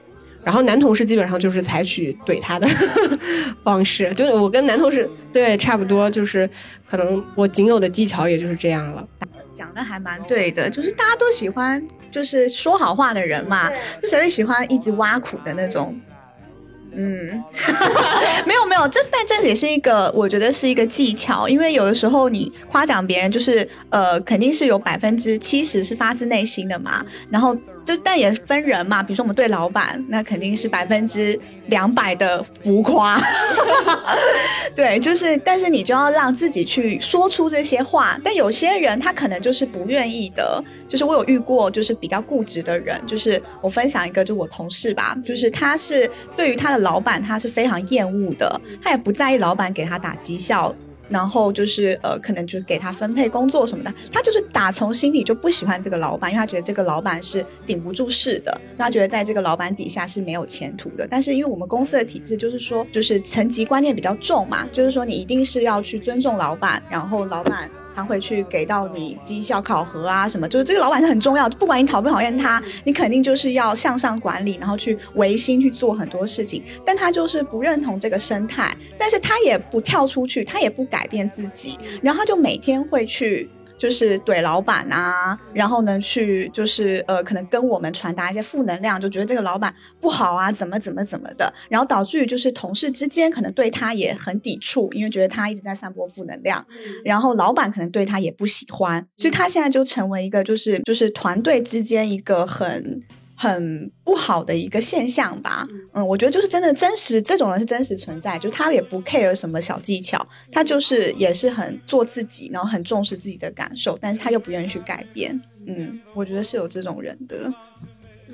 然后男同事基本上就是采取怼他的 <laughs> 方式，就我跟男同事对差不多，就是可能我仅有的技巧也就是这样了。讲的还蛮对的，就是大家都喜欢就是说好话的人嘛，就谁会喜欢一直挖苦的那种？嗯，<laughs> 没有没有，这但这也是一个我觉得是一个技巧，因为有的时候你夸奖别人，就是呃肯定是有百分之七十是发自内心的嘛，然后。就但也分人嘛，比如说我们对老板，那肯定是百分之两百的浮夸。<laughs> 对，就是，但是你就要让自己去说出这些话。但有些人他可能就是不愿意的，就是我有遇过，就是比较固执的人。就是我分享一个，就我同事吧，就是他是对于他的老板，他是非常厌恶的，他也不在意老板给他打绩效。然后就是呃，可能就是给他分配工作什么的，他就是打从心里就不喜欢这个老板，因为他觉得这个老板是顶不住事的，他觉得在这个老板底下是没有前途的。但是因为我们公司的体制就是说，就是层级观念比较重嘛，就是说你一定是要去尊重老板，然后老板。他会去给到你绩效考核啊，什么就是这个老板是很重要，不管你讨不讨厌他，你肯定就是要向上管理，然后去维新去做很多事情。但他就是不认同这个生态，但是他也不跳出去，他也不改变自己，然后他就每天会去。就是怼老板啊，然后呢，去就是呃，可能跟我们传达一些负能量，就觉得这个老板不好啊，怎么怎么怎么的，然后导致于就是同事之间可能对他也很抵触，因为觉得他一直在散播负能量，然后老板可能对他也不喜欢，所以他现在就成为一个就是就是团队之间一个很。很不好的一个现象吧，嗯，我觉得就是真的真实，这种人是真实存在，就他也不 care 什么小技巧，他就是也是很做自己，然后很重视自己的感受，但是他又不愿意去改变，嗯，我觉得是有这种人的。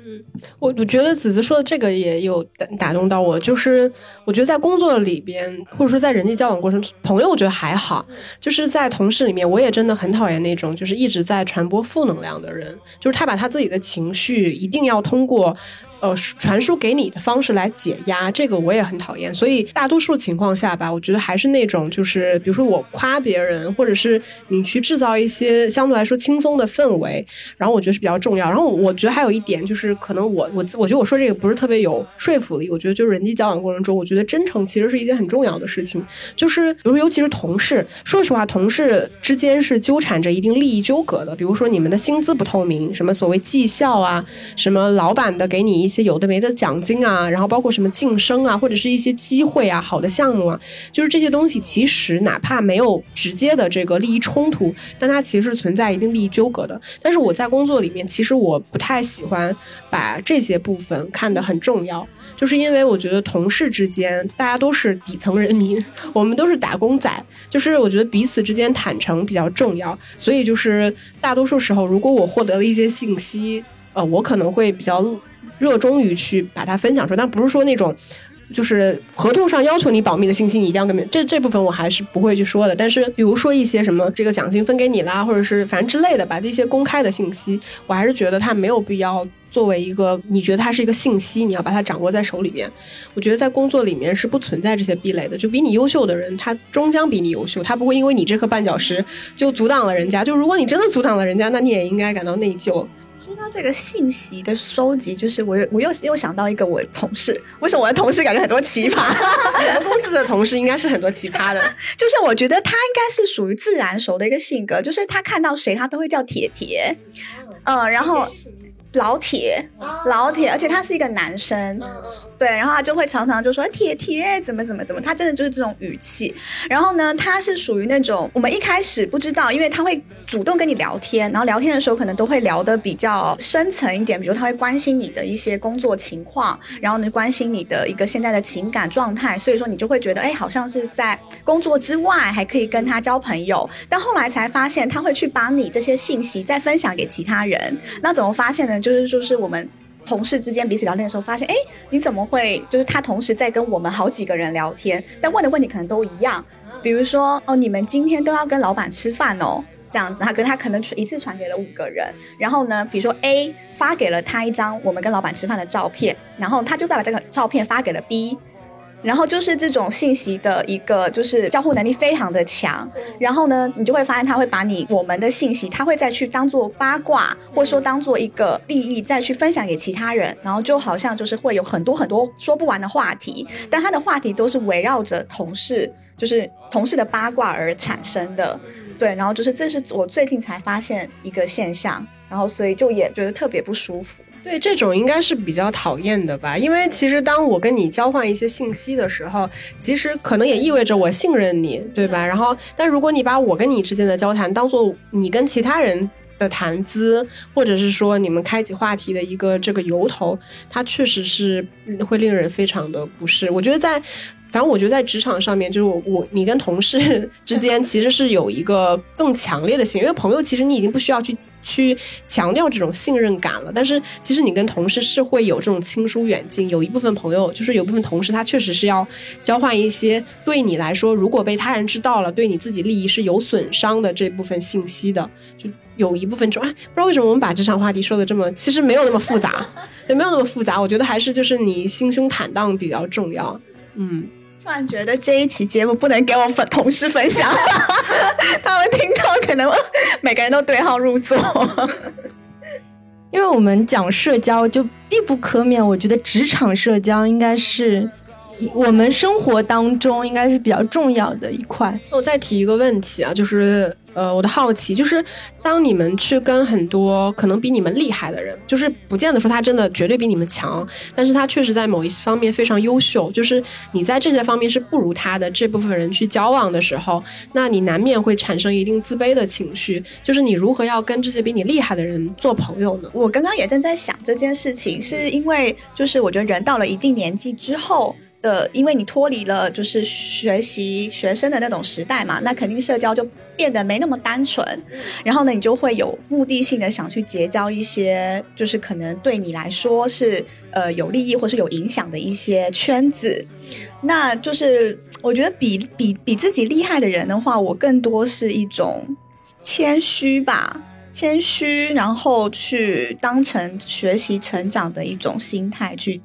嗯，我我觉得子子说的这个也有打打动到我，就是我觉得在工作里边，或者说在人际交往过程，朋友我觉得还好，就是在同事里面，我也真的很讨厌那种就是一直在传播负能量的人，就是他把他自己的情绪一定要通过。呃，传输给你的方式来解压，这个我也很讨厌。所以大多数情况下吧，我觉得还是那种，就是比如说我夸别人，或者是你去制造一些相对来说轻松的氛围，然后我觉得是比较重要。然后我觉得还有一点就是，可能我我我觉得我说这个不是特别有说服力。我觉得就是人际交往过程中，我觉得真诚其实是一件很重要的事情。就是比如尤其是同事，说实话，同事之间是纠缠着一定利益纠葛的。比如说你们的薪资不透明，什么所谓绩效啊，什么老板的给你一。些有的没的奖金啊，然后包括什么晋升啊，或者是一些机会啊、好的项目啊，就是这些东西其实哪怕没有直接的这个利益冲突，但它其实是存在一定利益纠葛的。但是我在工作里面，其实我不太喜欢把这些部分看得很重要，就是因为我觉得同事之间大家都是底层人民，<laughs> 我们都是打工仔，就是我觉得彼此之间坦诚比较重要，所以就是大多数时候，如果我获得了一些信息，呃，我可能会比较热衷于去把它分享出来，但不是说那种。就是合同上要求你保密的信息，你一定要跟。这这部分我还是不会去说的。但是，比如说一些什么这个奖金分给你啦，或者是反正之类的吧，这些公开的信息，我还是觉得它没有必要作为一个你觉得它是一个信息，你要把它掌握在手里边。我觉得在工作里面是不存在这些壁垒的。就比你优秀的人，他终将比你优秀，他不会因为你这颗绊脚石就阻挡了人家。就如果你真的阻挡了人家，那你也应该感到内疚。说到这个信息的收集，就是我又我又又想到一个我同事，为什么我的同事感觉很多奇葩？我们公司的同事应该是很多奇葩的，<laughs> 就是我觉得他应该是属于自然熟的一个性格，就是他看到谁他都会叫铁铁，嗯，然后。老铁，老铁，而且他是一个男生，对，然后他就会常常就说铁铁怎么怎么怎么，他真的就是这种语气。然后呢，他是属于那种我们一开始不知道，因为他会主动跟你聊天，然后聊天的时候可能都会聊得比较深层一点，比如他会关心你的一些工作情况，然后呢关心你的一个现在的情感状态，所以说你就会觉得哎，好像是在工作之外还可以跟他交朋友。但后来才发现，他会去把你这些信息再分享给其他人。那怎么发现呢？就是说，是我们同事之间彼此聊天的时候，发现，哎，你怎么会？就是他同时在跟我们好几个人聊天，但问的问题可能都一样。比如说，哦，你们今天都要跟老板吃饭哦，这样子。他跟他可能一次传给了五个人，然后呢，比如说 A 发给了他一张我们跟老板吃饭的照片，然后他就再把这个照片发给了 B。然后就是这种信息的一个，就是交互能力非常的强。然后呢，你就会发现他会把你我们的信息，他会再去当做八卦，或者说当做一个利益再去分享给其他人。然后就好像就是会有很多很多说不完的话题，但他的话题都是围绕着同事，就是同事的八卦而产生的。对，然后就是这是我最近才发现一个现象，然后所以就也觉得特别不舒服。对，这种应该是比较讨厌的吧？因为其实当我跟你交换一些信息的时候，其实可能也意味着我信任你，对吧？然后，但如果你把我跟你之间的交谈当做你跟其他人的谈资，或者是说你们开启话题的一个这个由头，它确实是会令人非常的不适。我觉得在，反正我觉得在职场上面，就是我我你跟同事 <laughs> 之间其实是有一个更强烈的信，因为朋友其实你已经不需要去。去强调这种信任感了，但是其实你跟同事是会有这种亲疏远近，有一部分朋友就是有部分同事，他确实是要交换一些对你来说，如果被他人知道了，对你自己利益是有损伤的这部分信息的，就有一部分说，哎，不知道为什么我们把这场话题说的这么，其实没有那么复杂，也没有那么复杂，我觉得还是就是你心胸坦荡比较重要，嗯。突然觉得这一期节目不能给我粉同事分享，<laughs> 他们听到可能每个人都对号入座。因为我们讲社交就必不可免，我觉得职场社交应该是我们生活当中应该是比较重要的一块。我再提一个问题啊，就是。呃，我的好奇就是，当你们去跟很多可能比你们厉害的人，就是不见得说他真的绝对比你们强，但是他确实在某一方面非常优秀，就是你在这些方面是不如他的这部分人去交往的时候，那你难免会产生一定自卑的情绪。就是你如何要跟这些比你厉害的人做朋友呢？我刚刚也正在想这件事情，是因为就是我觉得人到了一定年纪之后。的，因为你脱离了就是学习学生的那种时代嘛，那肯定社交就变得没那么单纯。然后呢，你就会有目的性的想去结交一些，就是可能对你来说是呃有利益或是有影响的一些圈子。那就是我觉得比比比自己厉害的人的话，我更多是一种谦虚吧，谦虚，然后去当成学习成长的一种心态去。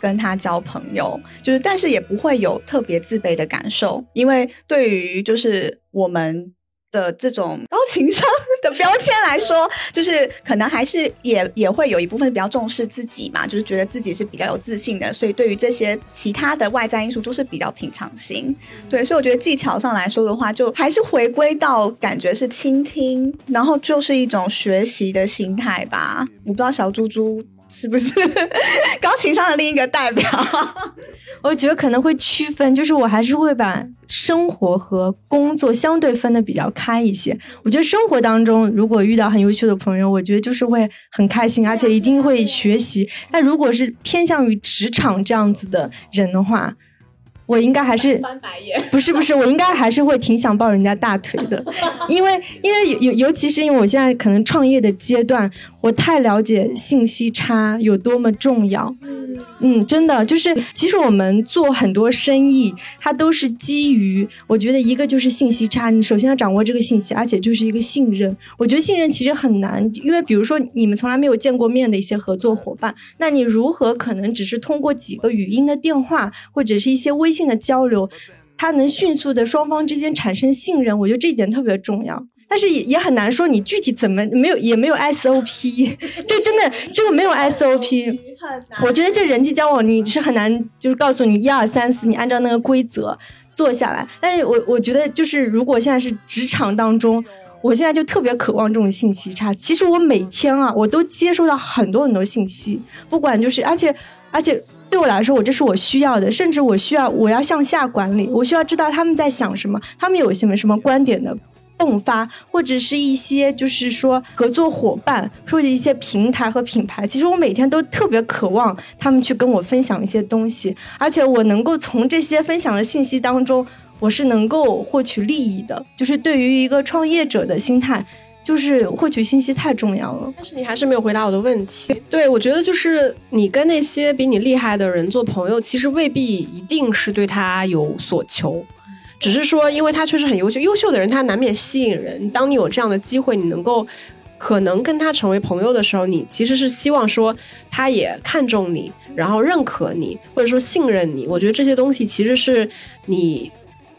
跟他交朋友，就是，但是也不会有特别自卑的感受，因为对于就是我们的这种高情商的标签来说，就是可能还是也也会有一部分比较重视自己嘛，就是觉得自己是比较有自信的，所以对于这些其他的外在因素都是比较平常心。对，所以我觉得技巧上来说的话，就还是回归到感觉是倾听，然后就是一种学习的心态吧。我不知道小猪猪。是不是高情商的另一个代表？<laughs> 我觉得可能会区分，就是我还是会把生活和工作相对分的比较开一些。我觉得生活当中如果遇到很优秀的朋友，我觉得就是会很开心，而且一定会学习。但如果是偏向于职场这样子的人的话，我应该还是翻白眼，不是不是，我应该还是会挺想抱人家大腿的，因为因为尤尤其是因为我现在可能创业的阶段，我太了解信息差有多么重要。嗯，真的就是，其实我们做很多生意，它都是基于，我觉得一个就是信息差，你首先要掌握这个信息，而且就是一个信任。我觉得信任其实很难，因为比如说你们从来没有见过面的一些合作伙伴，那你如何可能只是通过几个语音的电话或者是一些微信的交流，它能迅速的双方之间产生信任？我觉得这一点特别重要。但是也也很难说你具体怎么没有也没有 SOP，<laughs> 这真的这个没有 SOP，<laughs> 我觉得这人际交往你是很难，就是告诉你一二三四，你按照那个规则做下来。但是我我觉得就是如果现在是职场当中，我现在就特别渴望这种信息差。其实我每天啊，我都接收到很多很多信息，不管就是而且而且对我来说，我这是我需要的，甚至我需要我要向下管理，我需要知道他们在想什么，他们有什么什么观点的。迸发，或者是一些就是说合作伙伴，或者一些平台和品牌，其实我每天都特别渴望他们去跟我分享一些东西，而且我能够从这些分享的信息当中，我是能够获取利益的。就是对于一个创业者的心态，就是获取信息太重要了。但是你还是没有回答我的问题。对我觉得就是你跟那些比你厉害的人做朋友，其实未必一定是对他有所求。只是说，因为他确实很优秀，优秀的人他难免吸引人。当你有这样的机会，你能够可能跟他成为朋友的时候，你其实是希望说他也看重你，然后认可你，或者说信任你。我觉得这些东西其实是你。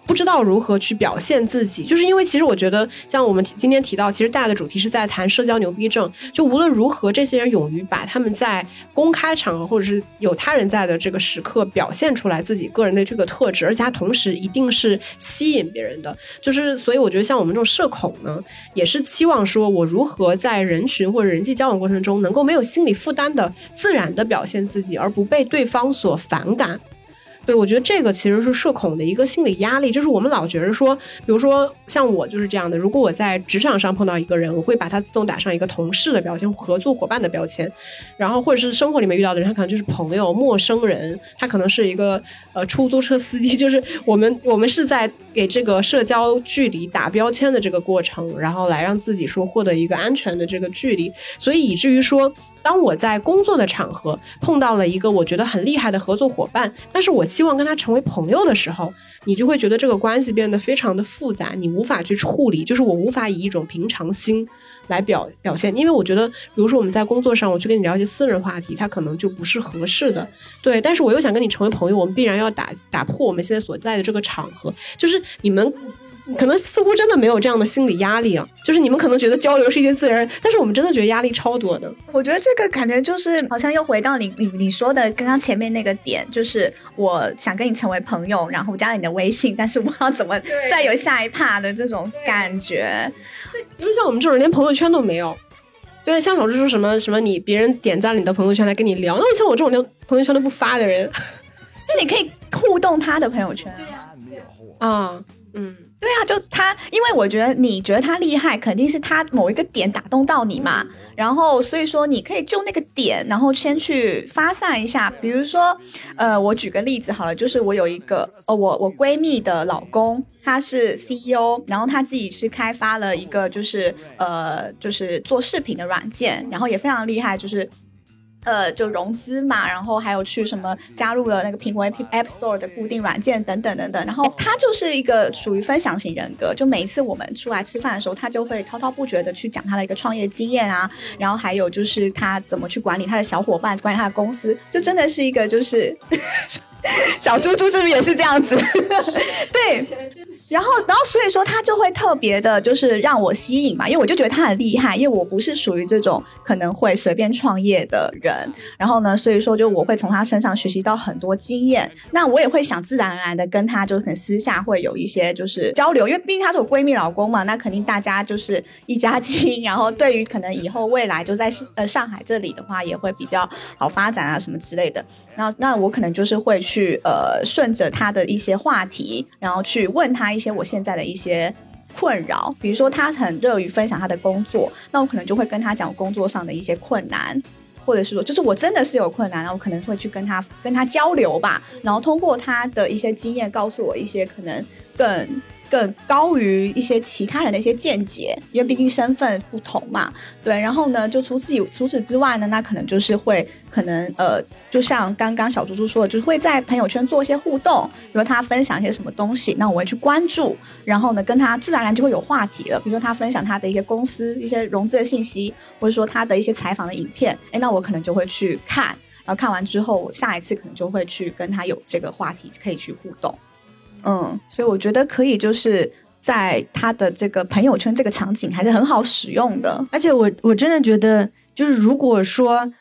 不知道如何去表现自己，就是因为其实我觉得，像我们今天提到，其实大的主题是在谈社交牛逼症。就无论如何，这些人勇于把他们在公开场合或者是有他人在的这个时刻表现出来自己个人的这个特质，而且他同时一定是吸引别人的。就是所以我觉得，像我们这种社恐呢，也是期望说我如何在人群或者人际交往过程中，能够没有心理负担的自然的表现自己，而不被对方所反感。对，我觉得这个其实是社恐的一个心理压力，就是我们老觉得说，比如说像我就是这样的，如果我在职场上碰到一个人，我会把他自动打上一个同事的标签、合作伙伴的标签，然后或者是生活里面遇到的人，他可能就是朋友、陌生人，他可能是一个呃出租车司机，<laughs> 就是我们我们是在给这个社交距离打标签的这个过程，然后来让自己说获得一个安全的这个距离，所以以至于说。当我在工作的场合碰到了一个我觉得很厉害的合作伙伴，但是我希望跟他成为朋友的时候，你就会觉得这个关系变得非常的复杂，你无法去处理，就是我无法以一种平常心来表表现，因为我觉得，比如说我们在工作上，我去跟你聊一些私人话题，他可能就不是合适的，对，但是我又想跟你成为朋友，我们必然要打打破我们现在所在的这个场合，就是你们。可能似乎真的没有这样的心理压力啊，就是你们可能觉得交流是一件自然，但是我们真的觉得压力超多的。我觉得这个感觉就是好像又回到你你你说的刚刚前面那个点，就是我想跟你成为朋友，然后加了你的微信，但是我要怎么再有下一趴的这种感觉？因为像我们这种连朋友圈都没有，对，像小蜘蛛什么什么你别人点赞了你的朋友圈来跟你聊，那像我这种连朋友圈都不发的人，那你可以互动他的朋友圈啊，嗯。对啊，就他，因为我觉得你觉得他厉害，肯定是他某一个点打动到你嘛。然后所以说，你可以就那个点，然后先去发散一下。比如说，呃，我举个例子好了，就是我有一个，呃，我我闺蜜的老公，他是 CEO，然后他自己是开发了一个，就是呃，就是做视频的软件，然后也非常厉害，就是。呃，就融资嘛，然后还有去什么加入了那个苹果 App App Store 的固定软件等等等等，然后他就是一个属于分享型人格，就每一次我们出来吃饭的时候，他就会滔滔不绝的去讲他的一个创业经验啊，然后还有就是他怎么去管理他的小伙伴，管理他的公司，就真的是一个就是 <laughs> 小猪猪是不是也是这样子？<laughs> 对。然后，然后所以说他就会特别的，就是让我吸引嘛，因为我就觉得他很厉害，因为我不是属于这种可能会随便创业的人。然后呢，所以说就我会从他身上学习到很多经验。那我也会想自然而然的跟他，就是很私下会有一些就是交流，因为毕竟他是我闺蜜老公嘛，那肯定大家就是一家亲。<laughs> 然后对于可能以后未来就在呃上海这里的话，也会比较好发展啊什么之类的。那那我可能就是会去去呃顺着他的一些话题，然后去问他一些我现在的一些困扰，比如说他很乐于分享他的工作，那我可能就会跟他讲工作上的一些困难，或者是说就是我真的是有困难，然后我可能会去跟他跟他交流吧，然后通过他的一些经验告诉我一些可能更。更高于一些其他人的一些见解，因为毕竟身份不同嘛，对。然后呢，就除此以除此之外呢，那可能就是会可能呃，就像刚刚小猪猪说的，就是会在朋友圈做一些互动，比如他分享一些什么东西，那我会去关注，然后呢，跟他自然而然就会有话题了。比如说他分享他的一些公司一些融资的信息，或者说他的一些采访的影片，哎，那我可能就会去看，然后看完之后，我下一次可能就会去跟他有这个话题可以去互动。嗯，所以我觉得可以，就是在他的这个朋友圈这个场景还是很好使用的。而且我我真的觉得，就是如果说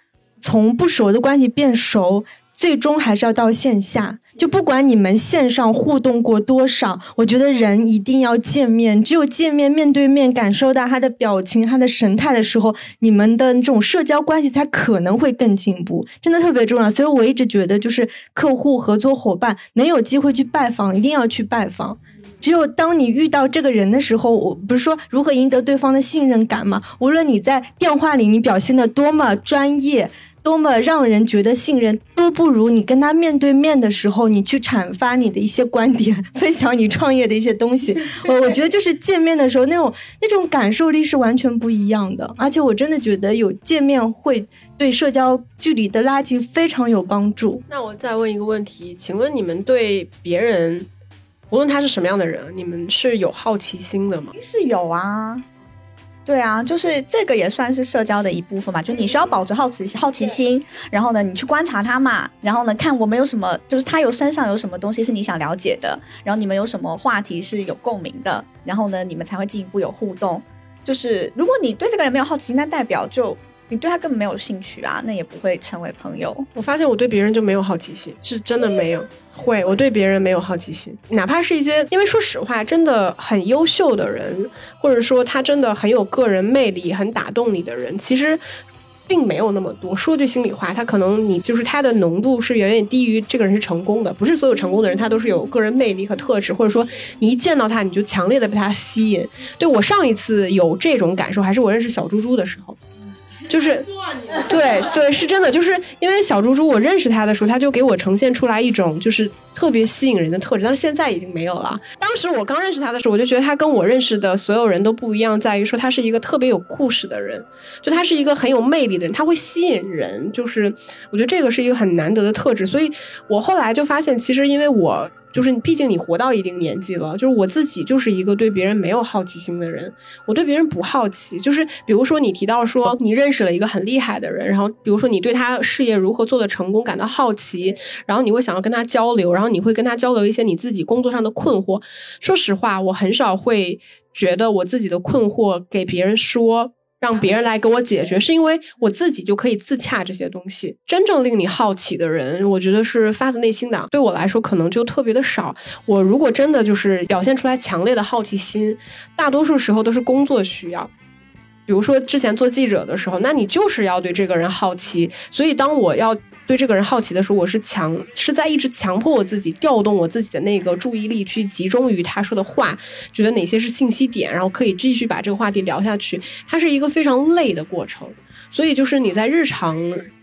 从不熟的关系变熟，最终还是要到线下。就不管你们线上互动过多少，我觉得人一定要见面。只有见面面对面，感受到他的表情、他的神态的时候，你们的这种社交关系才可能会更进步。真的特别重要。所以我一直觉得，就是客户、合作伙伴能有机会去拜访，一定要去拜访。只有当你遇到这个人的时候，我不是说如何赢得对方的信任感吗？无论你在电话里你表现的多么专业。多么让人觉得信任，都不如你跟他面对面的时候，你去阐发你的一些观点，分享你创业的一些东西。<laughs> 我我觉得就是见面的时候那种那种感受力是完全不一样的。而且我真的觉得有见面会对社交距离的拉近非常有帮助。那我再问一个问题，请问你们对别人，无论他是什么样的人，你们是有好奇心的吗？是有啊。对啊，就是这个也算是社交的一部分嘛，就你需要保持好奇好奇心，然后呢，你去观察他嘛，然后呢，看我们有什么，就是他有身上有什么东西是你想了解的，然后你们有什么话题是有共鸣的，然后呢，你们才会进一步有互动。就是如果你对这个人没有好奇心，那代表就。你对他根本没有兴趣啊，那也不会成为朋友。我发现我对别人就没有好奇心，是真的没有。会，我对别人没有好奇心，哪怕是一些，因为说实话，真的很优秀的人，或者说他真的很有个人魅力、很打动你的人，其实并没有那么多。说句心里话，他可能你就是他的浓度是远远低于这个人是成功的。不是所有成功的人他都是有个人魅力和特质，或者说你一见到他你就强烈的被他吸引。对我上一次有这种感受，还是我认识小猪猪的时候。就是，对对，是真的，就是因为小猪猪，我认识他的时候，他就给我呈现出来一种就是特别吸引人的特质，但是现在已经没有了。当时我刚认识他的时候，我就觉得他跟我认识的所有人都不一样，在于说他是一个特别有故事的人，就他是一个很有魅力的人，他会吸引人，就是我觉得这个是一个很难得的特质。所以我后来就发现，其实因为我。就是毕竟你活到一定年纪了，就是我自己就是一个对别人没有好奇心的人，我对别人不好奇。就是比如说你提到说你认识了一个很厉害的人，然后比如说你对他事业如何做的成功感到好奇，然后你会想要跟他交流，然后你会跟他交流一些你自己工作上的困惑。说实话，我很少会觉得我自己的困惑给别人说。让别人来给我解决，是因为我自己就可以自洽这些东西。真正令你好奇的人，我觉得是发自内心的。对我来说，可能就特别的少。我如果真的就是表现出来强烈的好奇心，大多数时候都是工作需要。比如说之前做记者的时候，那你就是要对这个人好奇。所以当我要。对这个人好奇的时候，我是强是在一直强迫我自己调动我自己的那个注意力去集中于他说的话，觉得哪些是信息点，然后可以继续把这个话题聊下去。它是一个非常累的过程，所以就是你在日常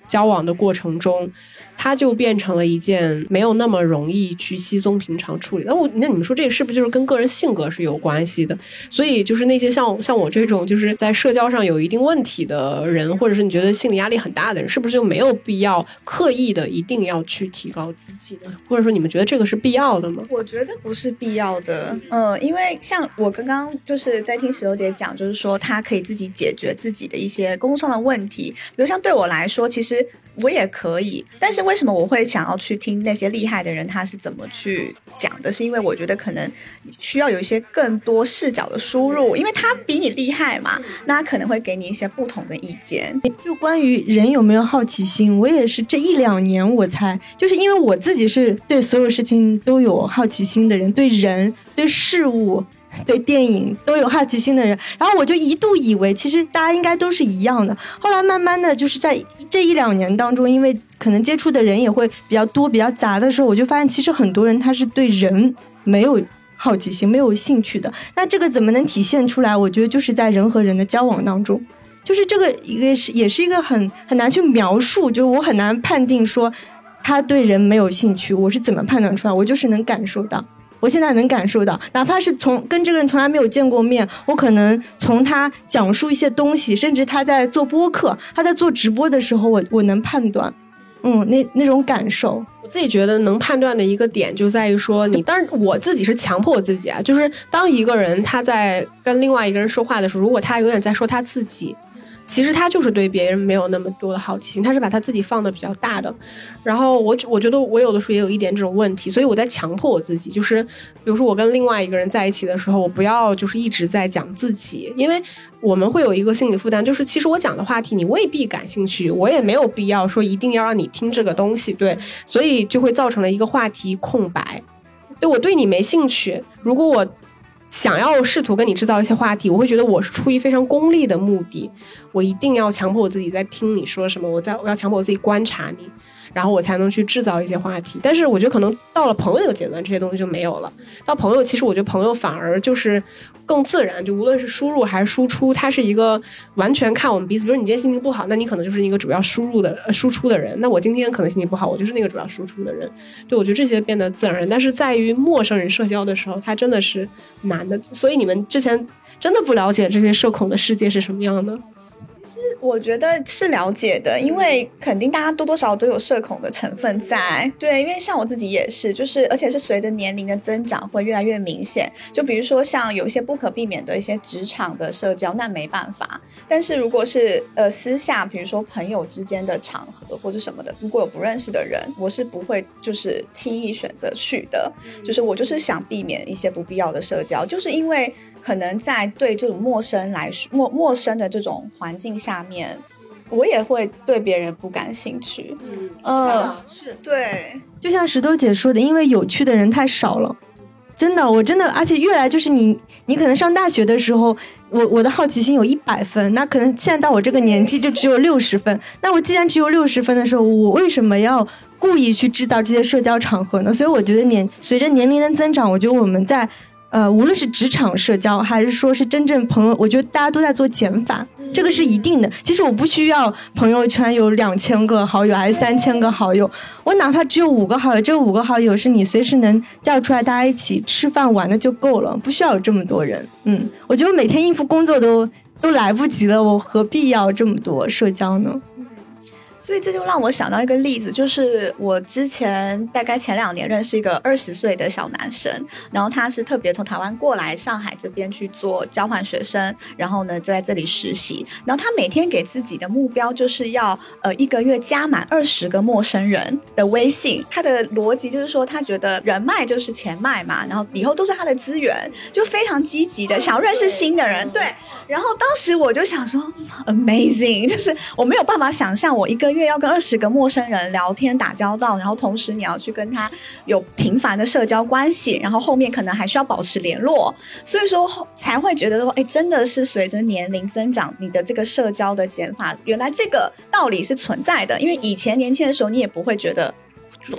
交往的过程中。它就变成了一件没有那么容易去稀松平常处理。那我那你们说这个是不是就是跟个人性格是有关系的？所以就是那些像像我这种就是在社交上有一定问题的人，或者是你觉得心理压力很大的人，是不是就没有必要刻意的一定要去提高自己呢？或者说你们觉得这个是必要的吗？我觉得不是必要的。嗯，因为像我刚刚就是在听石头姐讲，就是说她可以自己解决自己的一些工作上的问题。比如像对我来说，其实我也可以，但是为什么我会想要去听那些厉害的人他是怎么去讲的？是因为我觉得可能需要有一些更多视角的输入，因为他比你厉害嘛，那他可能会给你一些不同的意见。就关于人有没有好奇心，我也是这一两年我才，就是因为我自己是对所有事情都有好奇心的人，对人、对事物。对电影都有好奇心的人，然后我就一度以为其实大家应该都是一样的。后来慢慢的就是在这一两年当中，因为可能接触的人也会比较多、比较杂的时候，我就发现其实很多人他是对人没有好奇心、没有兴趣的。那这个怎么能体现出来？我觉得就是在人和人的交往当中，就是这个一个是也是一个很很难去描述，就是我很难判定说他对人没有兴趣，我是怎么判断出来？我就是能感受到。我现在能感受到，哪怕是从跟这个人从来没有见过面，我可能从他讲述一些东西，甚至他在做播客，他在做直播的时候，我我能判断，嗯，那那种感受，我自己觉得能判断的一个点就在于说，你，当然我自己是强迫我自己啊，就是当一个人他在跟另外一个人说话的时候，如果他永远在说他自己。其实他就是对别人没有那么多的好奇心，他是把他自己放的比较大的。然后我我觉得我有的时候也有一点这种问题，所以我在强迫我自己，就是比如说我跟另外一个人在一起的时候，我不要就是一直在讲自己，因为我们会有一个心理负担，就是其实我讲的话题你未必感兴趣，我也没有必要说一定要让你听这个东西，对，所以就会造成了一个话题空白。对我对你没兴趣，如果我。想要试图跟你制造一些话题，我会觉得我是出于非常功利的目的，我一定要强迫我自己在听你说什么，我在我要强迫我自己观察你。然后我才能去制造一些话题，但是我觉得可能到了朋友那个阶段，这些东西就没有了。到朋友，其实我觉得朋友反而就是更自然，就无论是输入还是输出，它是一个完全看我们彼此。比如你今天心情不好，那你可能就是一个主要输入的、输出的人。那我今天可能心情不好，我就是那个主要输出的人。对我觉得这些变得自然，但是在于陌生人社交的时候，它真的是难的。所以你们之前真的不了解这些社恐的世界是什么样的。我觉得是了解的，因为肯定大家多多少少都有社恐的成分在。对，因为像我自己也是，就是而且是随着年龄的增长会越来越明显。就比如说像有一些不可避免的一些职场的社交，那没办法。但是如果是呃私下，比如说朋友之间的场合或者什么的，如果有不认识的人，我是不会就是轻易选择去的。就是我就是想避免一些不必要的社交，就是因为可能在对这种陌生来说，陌陌生的这种环境下。面，我也会对别人不感兴趣。嗯，是对，就像石头姐说的，因为有趣的人太少了，真的，我真的，而且越来就是你，你可能上大学的时候，我我的好奇心有一百分，那可能现在到我这个年纪就只有六十分。那我既然只有六十分的时候，我为什么要故意去制造这些社交场合呢？所以我觉得年随着年龄的增长，我觉得我们在。呃，无论是职场社交，还是说是真正朋友，我觉得大家都在做减法，这个是一定的。其实我不需要朋友圈有两千个好友，还是三千个好友，我哪怕只有五个好友，这五个好友是你随时能叫出来大家一起吃饭玩的就够了，不需要有这么多人。嗯，我觉得每天应付工作都都来不及了，我何必要这么多社交呢？所以这就让我想到一个例子，就是我之前大概前两年认识一个二十岁的小男生，然后他是特别从台湾过来上海这边去做交换学生，然后呢就在这里实习，然后他每天给自己的目标就是要呃一个月加满二十个陌生人的微信，他的逻辑就是说他觉得人脉就是钱脉嘛，然后以后都是他的资源，就非常积极的想要认识新的人，对，然后当时我就想说 amazing，就是我没有办法想象我一个。因为要跟二十个陌生人聊天打交道，然后同时你要去跟他有频繁的社交关系，然后后面可能还需要保持联络，所以说才会觉得说，哎，真的是随着年龄增长，你的这个社交的减法，原来这个道理是存在的。因为以前年轻的时候，你也不会觉得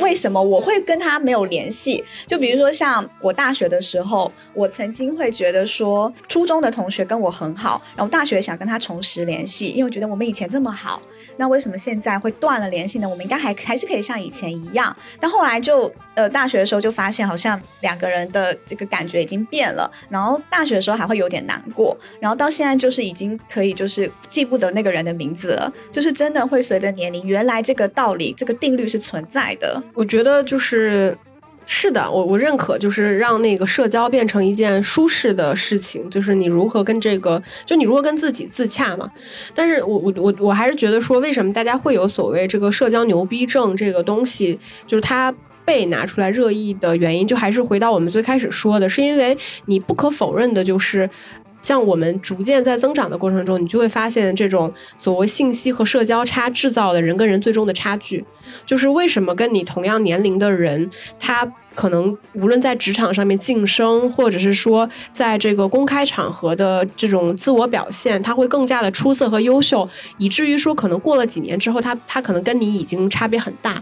为什么我会跟他没有联系。就比如说像我大学的时候，我曾经会觉得说，初中的同学跟我很好，然后大学想跟他重拾联系，因为觉得我们以前这么好。那为什么现在会断了联系呢？我们应该还还是可以像以前一样。但后来就呃大学的时候就发现，好像两个人的这个感觉已经变了。然后大学的时候还会有点难过，然后到现在就是已经可以就是记不得那个人的名字了。<laughs> 就是真的会随着年龄，原来这个道理这个定律是存在的。我觉得就是。是的，我我认可，就是让那个社交变成一件舒适的事情，就是你如何跟这个，就你如何跟自己自洽嘛。但是我我我我还是觉得说，为什么大家会有所谓这个社交牛逼症这个东西，就是它被拿出来热议的原因，就还是回到我们最开始说的，是因为你不可否认的就是。像我们逐渐在增长的过程中，你就会发现这种所谓信息和社交差制造的人跟人最终的差距，就是为什么跟你同样年龄的人，他可能无论在职场上面晋升，或者是说在这个公开场合的这种自我表现，他会更加的出色和优秀，以至于说可能过了几年之后，他他可能跟你已经差别很大。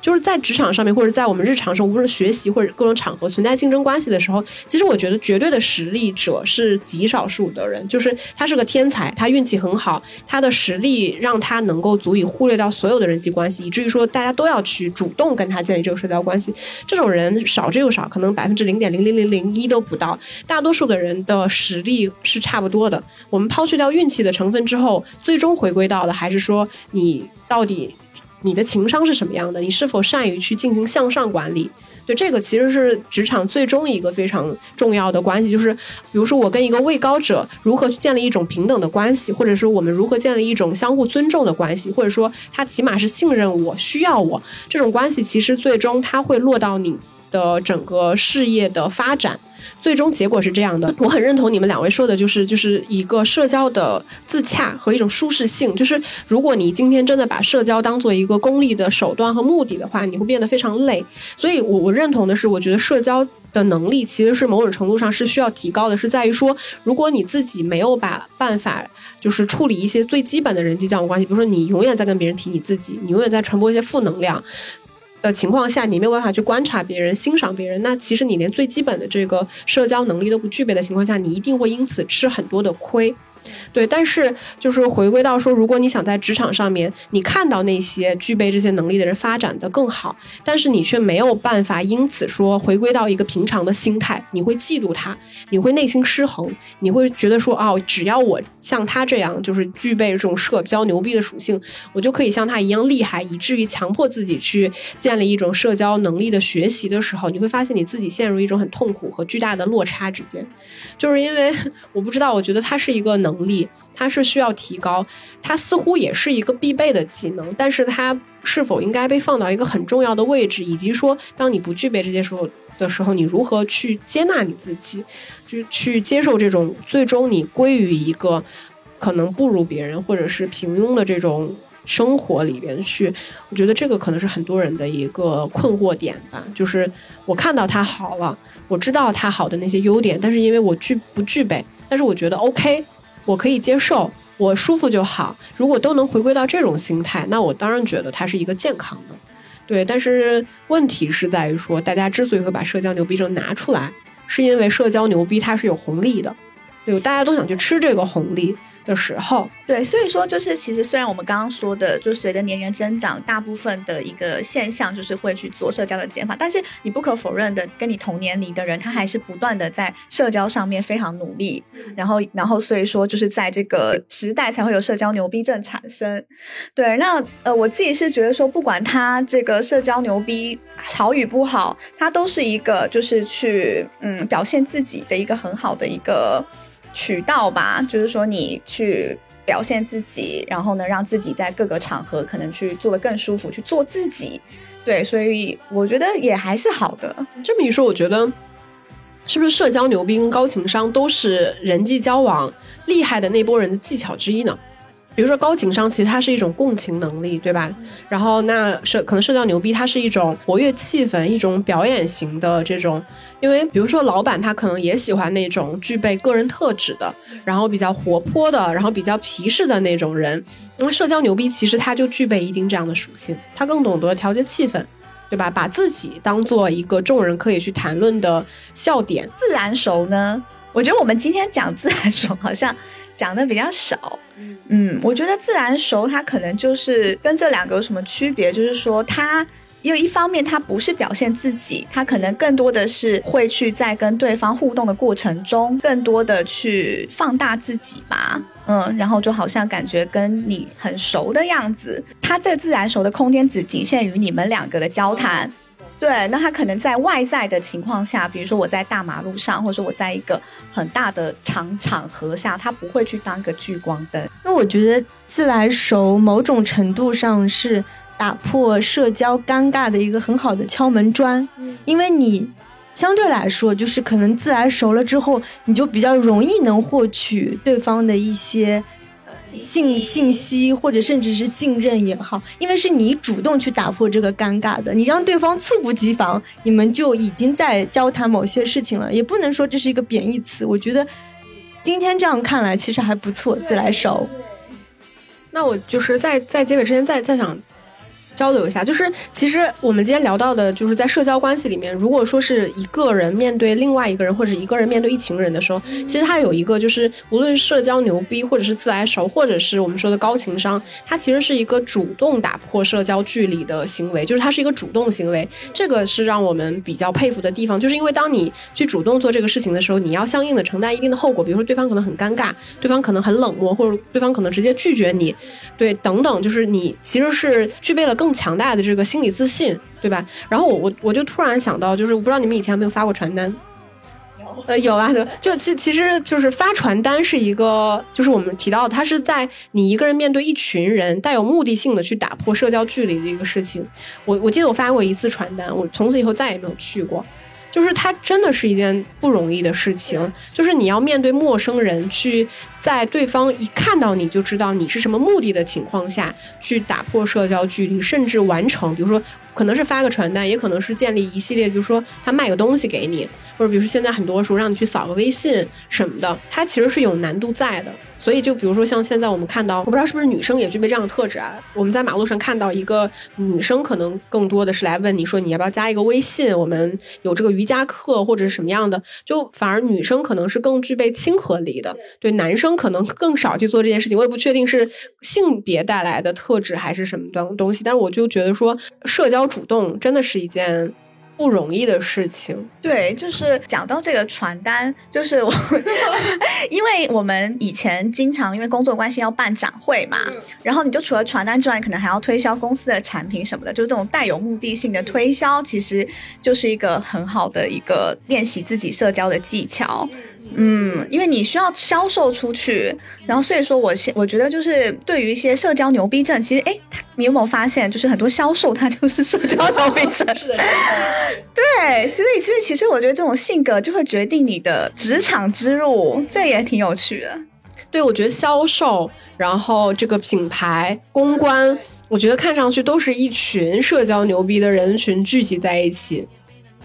就是在职场上面，或者在我们日常生活，无论学习或者各种场合存在竞争关系的时候，其实我觉得绝对的实力者是极少数的人。就是他是个天才，他运气很好，他的实力让他能够足以忽略掉所有的人际关系，以至于说大家都要去主动跟他建立这个社交关系。这种人少之又少，可能百分之零点零零零零一都不到。大多数的人的实力是差不多的。我们抛去掉运气的成分之后，最终回归到的还是说你到底。你的情商是什么样的？你是否善于去进行向上管理？对这个其实是职场最终一个非常重要的关系，就是比如说我跟一个位高者如何去建立一种平等的关系，或者说我们如何建立一种相互尊重的关系，或者说他起码是信任我、需要我这种关系，其实最终他会落到你的整个事业的发展。最终结果是这样的，我很认同你们两位说的，就是就是一个社交的自洽和一种舒适性。就是如果你今天真的把社交当做一个功利的手段和目的的话，你会变得非常累。所以，我我认同的是，我觉得社交的能力其实是某种程度上是需要提高的，是在于说，如果你自己没有把办法，就是处理一些最基本的人际交往关系，比如说你永远在跟别人提你自己，你永远在传播一些负能量。的情况下，你没有办法去观察别人、欣赏别人，那其实你连最基本的这个社交能力都不具备的情况下，你一定会因此吃很多的亏。对，但是就是回归到说，如果你想在职场上面，你看到那些具备这些能力的人发展的更好，但是你却没有办法因此说回归到一个平常的心态，你会嫉妒他，你会内心失衡，你会觉得说，哦，只要我像他这样，就是具备这种社交牛逼的属性，我就可以像他一样厉害，以至于强迫自己去建立一种社交能力的学习的时候，你会发现你自己陷入一种很痛苦和巨大的落差之间，就是因为 <laughs> 我不知道，我觉得他是一个能。能力，它是需要提高，它似乎也是一个必备的技能，但是它是否应该被放到一个很重要的位置，以及说，当你不具备这些时候的时候，你如何去接纳你自己，就去接受这种最终你归于一个可能不如别人或者是平庸的这种生活里边去？我觉得这个可能是很多人的一个困惑点吧。就是我看到他好了，我知道他好的那些优点，但是因为我具不具备，但是我觉得 OK。我可以接受，我舒服就好。如果都能回归到这种心态，那我当然觉得它是一个健康的，对。但是问题是在于说，大家之所以会把社交牛逼症拿出来，是因为社交牛逼它是有红利的，对，大家都想去吃这个红利。的时候，对，所以说就是其实虽然我们刚刚说的，就随着年龄增长，大部分的一个现象就是会去做社交的减法，但是你不可否认的，跟你同年龄的人，他还是不断的在社交上面非常努力，然后然后所以说就是在这个时代才会有社交牛逼症产生。对，那呃我自己是觉得说，不管他这个社交牛逼好与不好，他都是一个就是去嗯表现自己的一个很好的一个。渠道吧，就是说你去表现自己，然后呢，让自己在各个场合可能去做的更舒服，去做自己。对，所以我觉得也还是好的。这么一说，我觉得是不是社交牛逼跟高情商都是人际交往厉害的那波人的技巧之一呢？比如说高情商，其实它是一种共情能力，对吧？然后那社可能社交牛逼，它是一种活跃气氛、一种表演型的这种。因为比如说老板他可能也喜欢那种具备个人特质的，然后比较活泼的，然后比较皮实的那种人。因为社交牛逼其实他就具备一定这样的属性，他更懂得调节气氛，对吧？把自己当做一个众人可以去谈论的笑点。自然熟呢？我觉得我们今天讲自然熟好像。讲的比较少，嗯，我觉得自然熟，它可能就是跟这两个有什么区别？就是说，它因为一方面他不是表现自己，他可能更多的是会去在跟对方互动的过程中，更多的去放大自己吧，嗯，然后就好像感觉跟你很熟的样子。他这自然熟的空间只仅限于你们两个的交谈。对，那他可能在外在的情况下，比如说我在大马路上，或者说我在一个很大的场场合下，他不会去当个聚光灯。那我觉得自来熟某种程度上是打破社交尴尬的一个很好的敲门砖，因为你。相对来说，就是可能自来熟了之后，你就比较容易能获取对方的一些信信息，或者甚至是信任也好，因为是你主动去打破这个尴尬的，你让对方猝不及防，你们就已经在交谈某些事情了，也不能说这是一个贬义词。我觉得今天这样看来，其实还不错，自来熟。那我就是在在结尾之前再再想。交流一下，就是其实我们今天聊到的，就是在社交关系里面，如果说是一个人面对另外一个人，或者一个人面对一群人的时候，其实他有一个，就是无论社交牛逼，或者是自来熟，或者是我们说的高情商，他其实是一个主动打破社交距离的行为，就是他是一个主动行为，这个是让我们比较佩服的地方，就是因为当你去主动做这个事情的时候，你要相应的承担一定的后果，比如说对方可能很尴尬，对方可能很冷漠，或者对方可能直接拒绝你，对，等等，就是你其实是具备了更。更强大的这个心理自信，对吧？然后我我我就突然想到，就是我不知道你们以前有没有发过传单，呃，有啊，就其其实就是发传单是一个，就是我们提到它是在你一个人面对一群人，带有目的性的去打破社交距离的一个事情。我我记得我发过一次传单，我从此以后再也没有去过。就是它真的是一件不容易的事情，就是你要面对陌生人，去在对方一看到你就知道你是什么目的的情况下去打破社交距离，甚至完成，比如说可能是发个传单，也可能是建立一系列，比如说他卖个东西给你，或者比如说现在很多时候让你去扫个微信什么的，它其实是有难度在的。所以，就比如说像现在我们看到，我不知道是不是女生也具备这样的特质啊。我们在马路上看到一个女生，可能更多的是来问你说你要不要加一个微信，我们有这个瑜伽课或者是什么样的，就反而女生可能是更具备亲和力的，对男生可能更少去做这件事情。我也不确定是性别带来的特质还是什么东东西，但是我就觉得说社交主动真的是一件。不容易的事情，对，就是讲到这个传单，就是我，<laughs> 因为我们以前经常因为工作关系要办展会嘛，然后你就除了传单之外，可能还要推销公司的产品什么的，就是这种带有目的性的推销，其实就是一个很好的一个练习自己社交的技巧。嗯，因为你需要销售出去，然后所以说，我现我觉得就是对于一些社交牛逼症，其实哎，你有没有发现，就是很多销售他就是社交牛逼症？<laughs> 是的，对，所以所以其实我觉得这种性格就会决定你的职场之路，这也挺有趣的。对，我觉得销售，然后这个品牌公关，我觉得看上去都是一群社交牛逼的人群聚集在一起。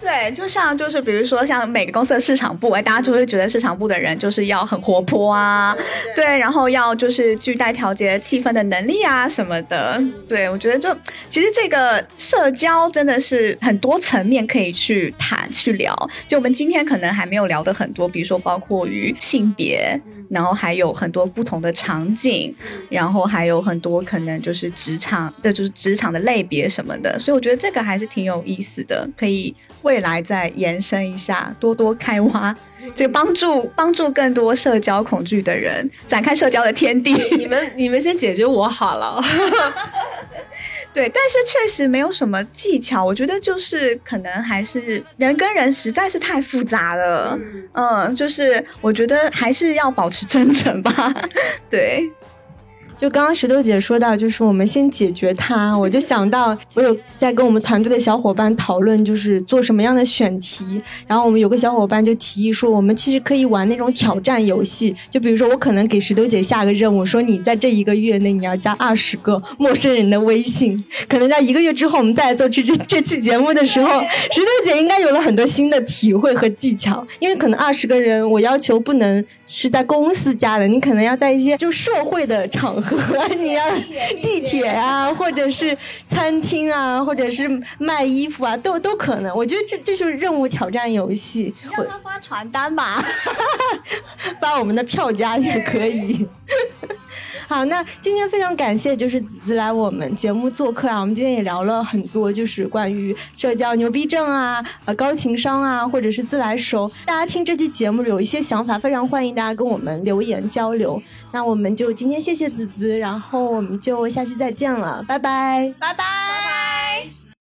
对，就像就是比如说像每个公司的市场部，哎，大家就会觉得市场部的人就是要很活泼啊，对，然后要就是具带调节气氛的能力啊什么的。对，我觉得就其实这个社交真的是很多层面可以去谈去聊。就我们今天可能还没有聊的很多，比如说包括于性别，然后还有很多不同的场景，然后还有很多可能就是职场的，就是职场的类别什么的。所以我觉得这个还是挺有意思的，可以为。未来再延伸一下，多多开挖，这个帮助帮助更多社交恐惧的人展开社交的天地。<laughs> 你们你们先解决我好了。<laughs> 对，但是确实没有什么技巧，我觉得就是可能还是人跟人实在是太复杂了。嗯，就是我觉得还是要保持真诚吧。<laughs> 对。就刚刚石头姐说到，就是我们先解决它，<laughs> 我就想到我有在跟我们团队的小伙伴讨论，就是做什么样的选题。然后我们有个小伙伴就提议说，我们其实可以玩那种挑战游戏，就比如说我可能给石头姐下个任务，说你在这一个月内你要加二十个陌生人的微信。<laughs> 可能在一个月之后，我们再来做这这这期节目的时候，石头姐应该有了很多新的体会和技巧，因为可能二十个人，我要求不能是在公司加的，你可能要在一些就社会的场。和 <laughs> 你要地铁啊，或者是餐厅啊，或者是卖衣服啊，都都可能。我觉得这这就是任务挑战游戏。让他发传单吧，<laughs> 发我们的票价也可以。<laughs> 好，那今天非常感谢，就是子子来我们节目做客啊。我们今天也聊了很多，就是关于社交牛逼症啊、呃高情商啊，或者是自来熟。大家听这期节目有一些想法，非常欢迎大家跟我们留言交流。那我们就今天谢谢子子，然后我们就下期再见了，拜拜，拜拜。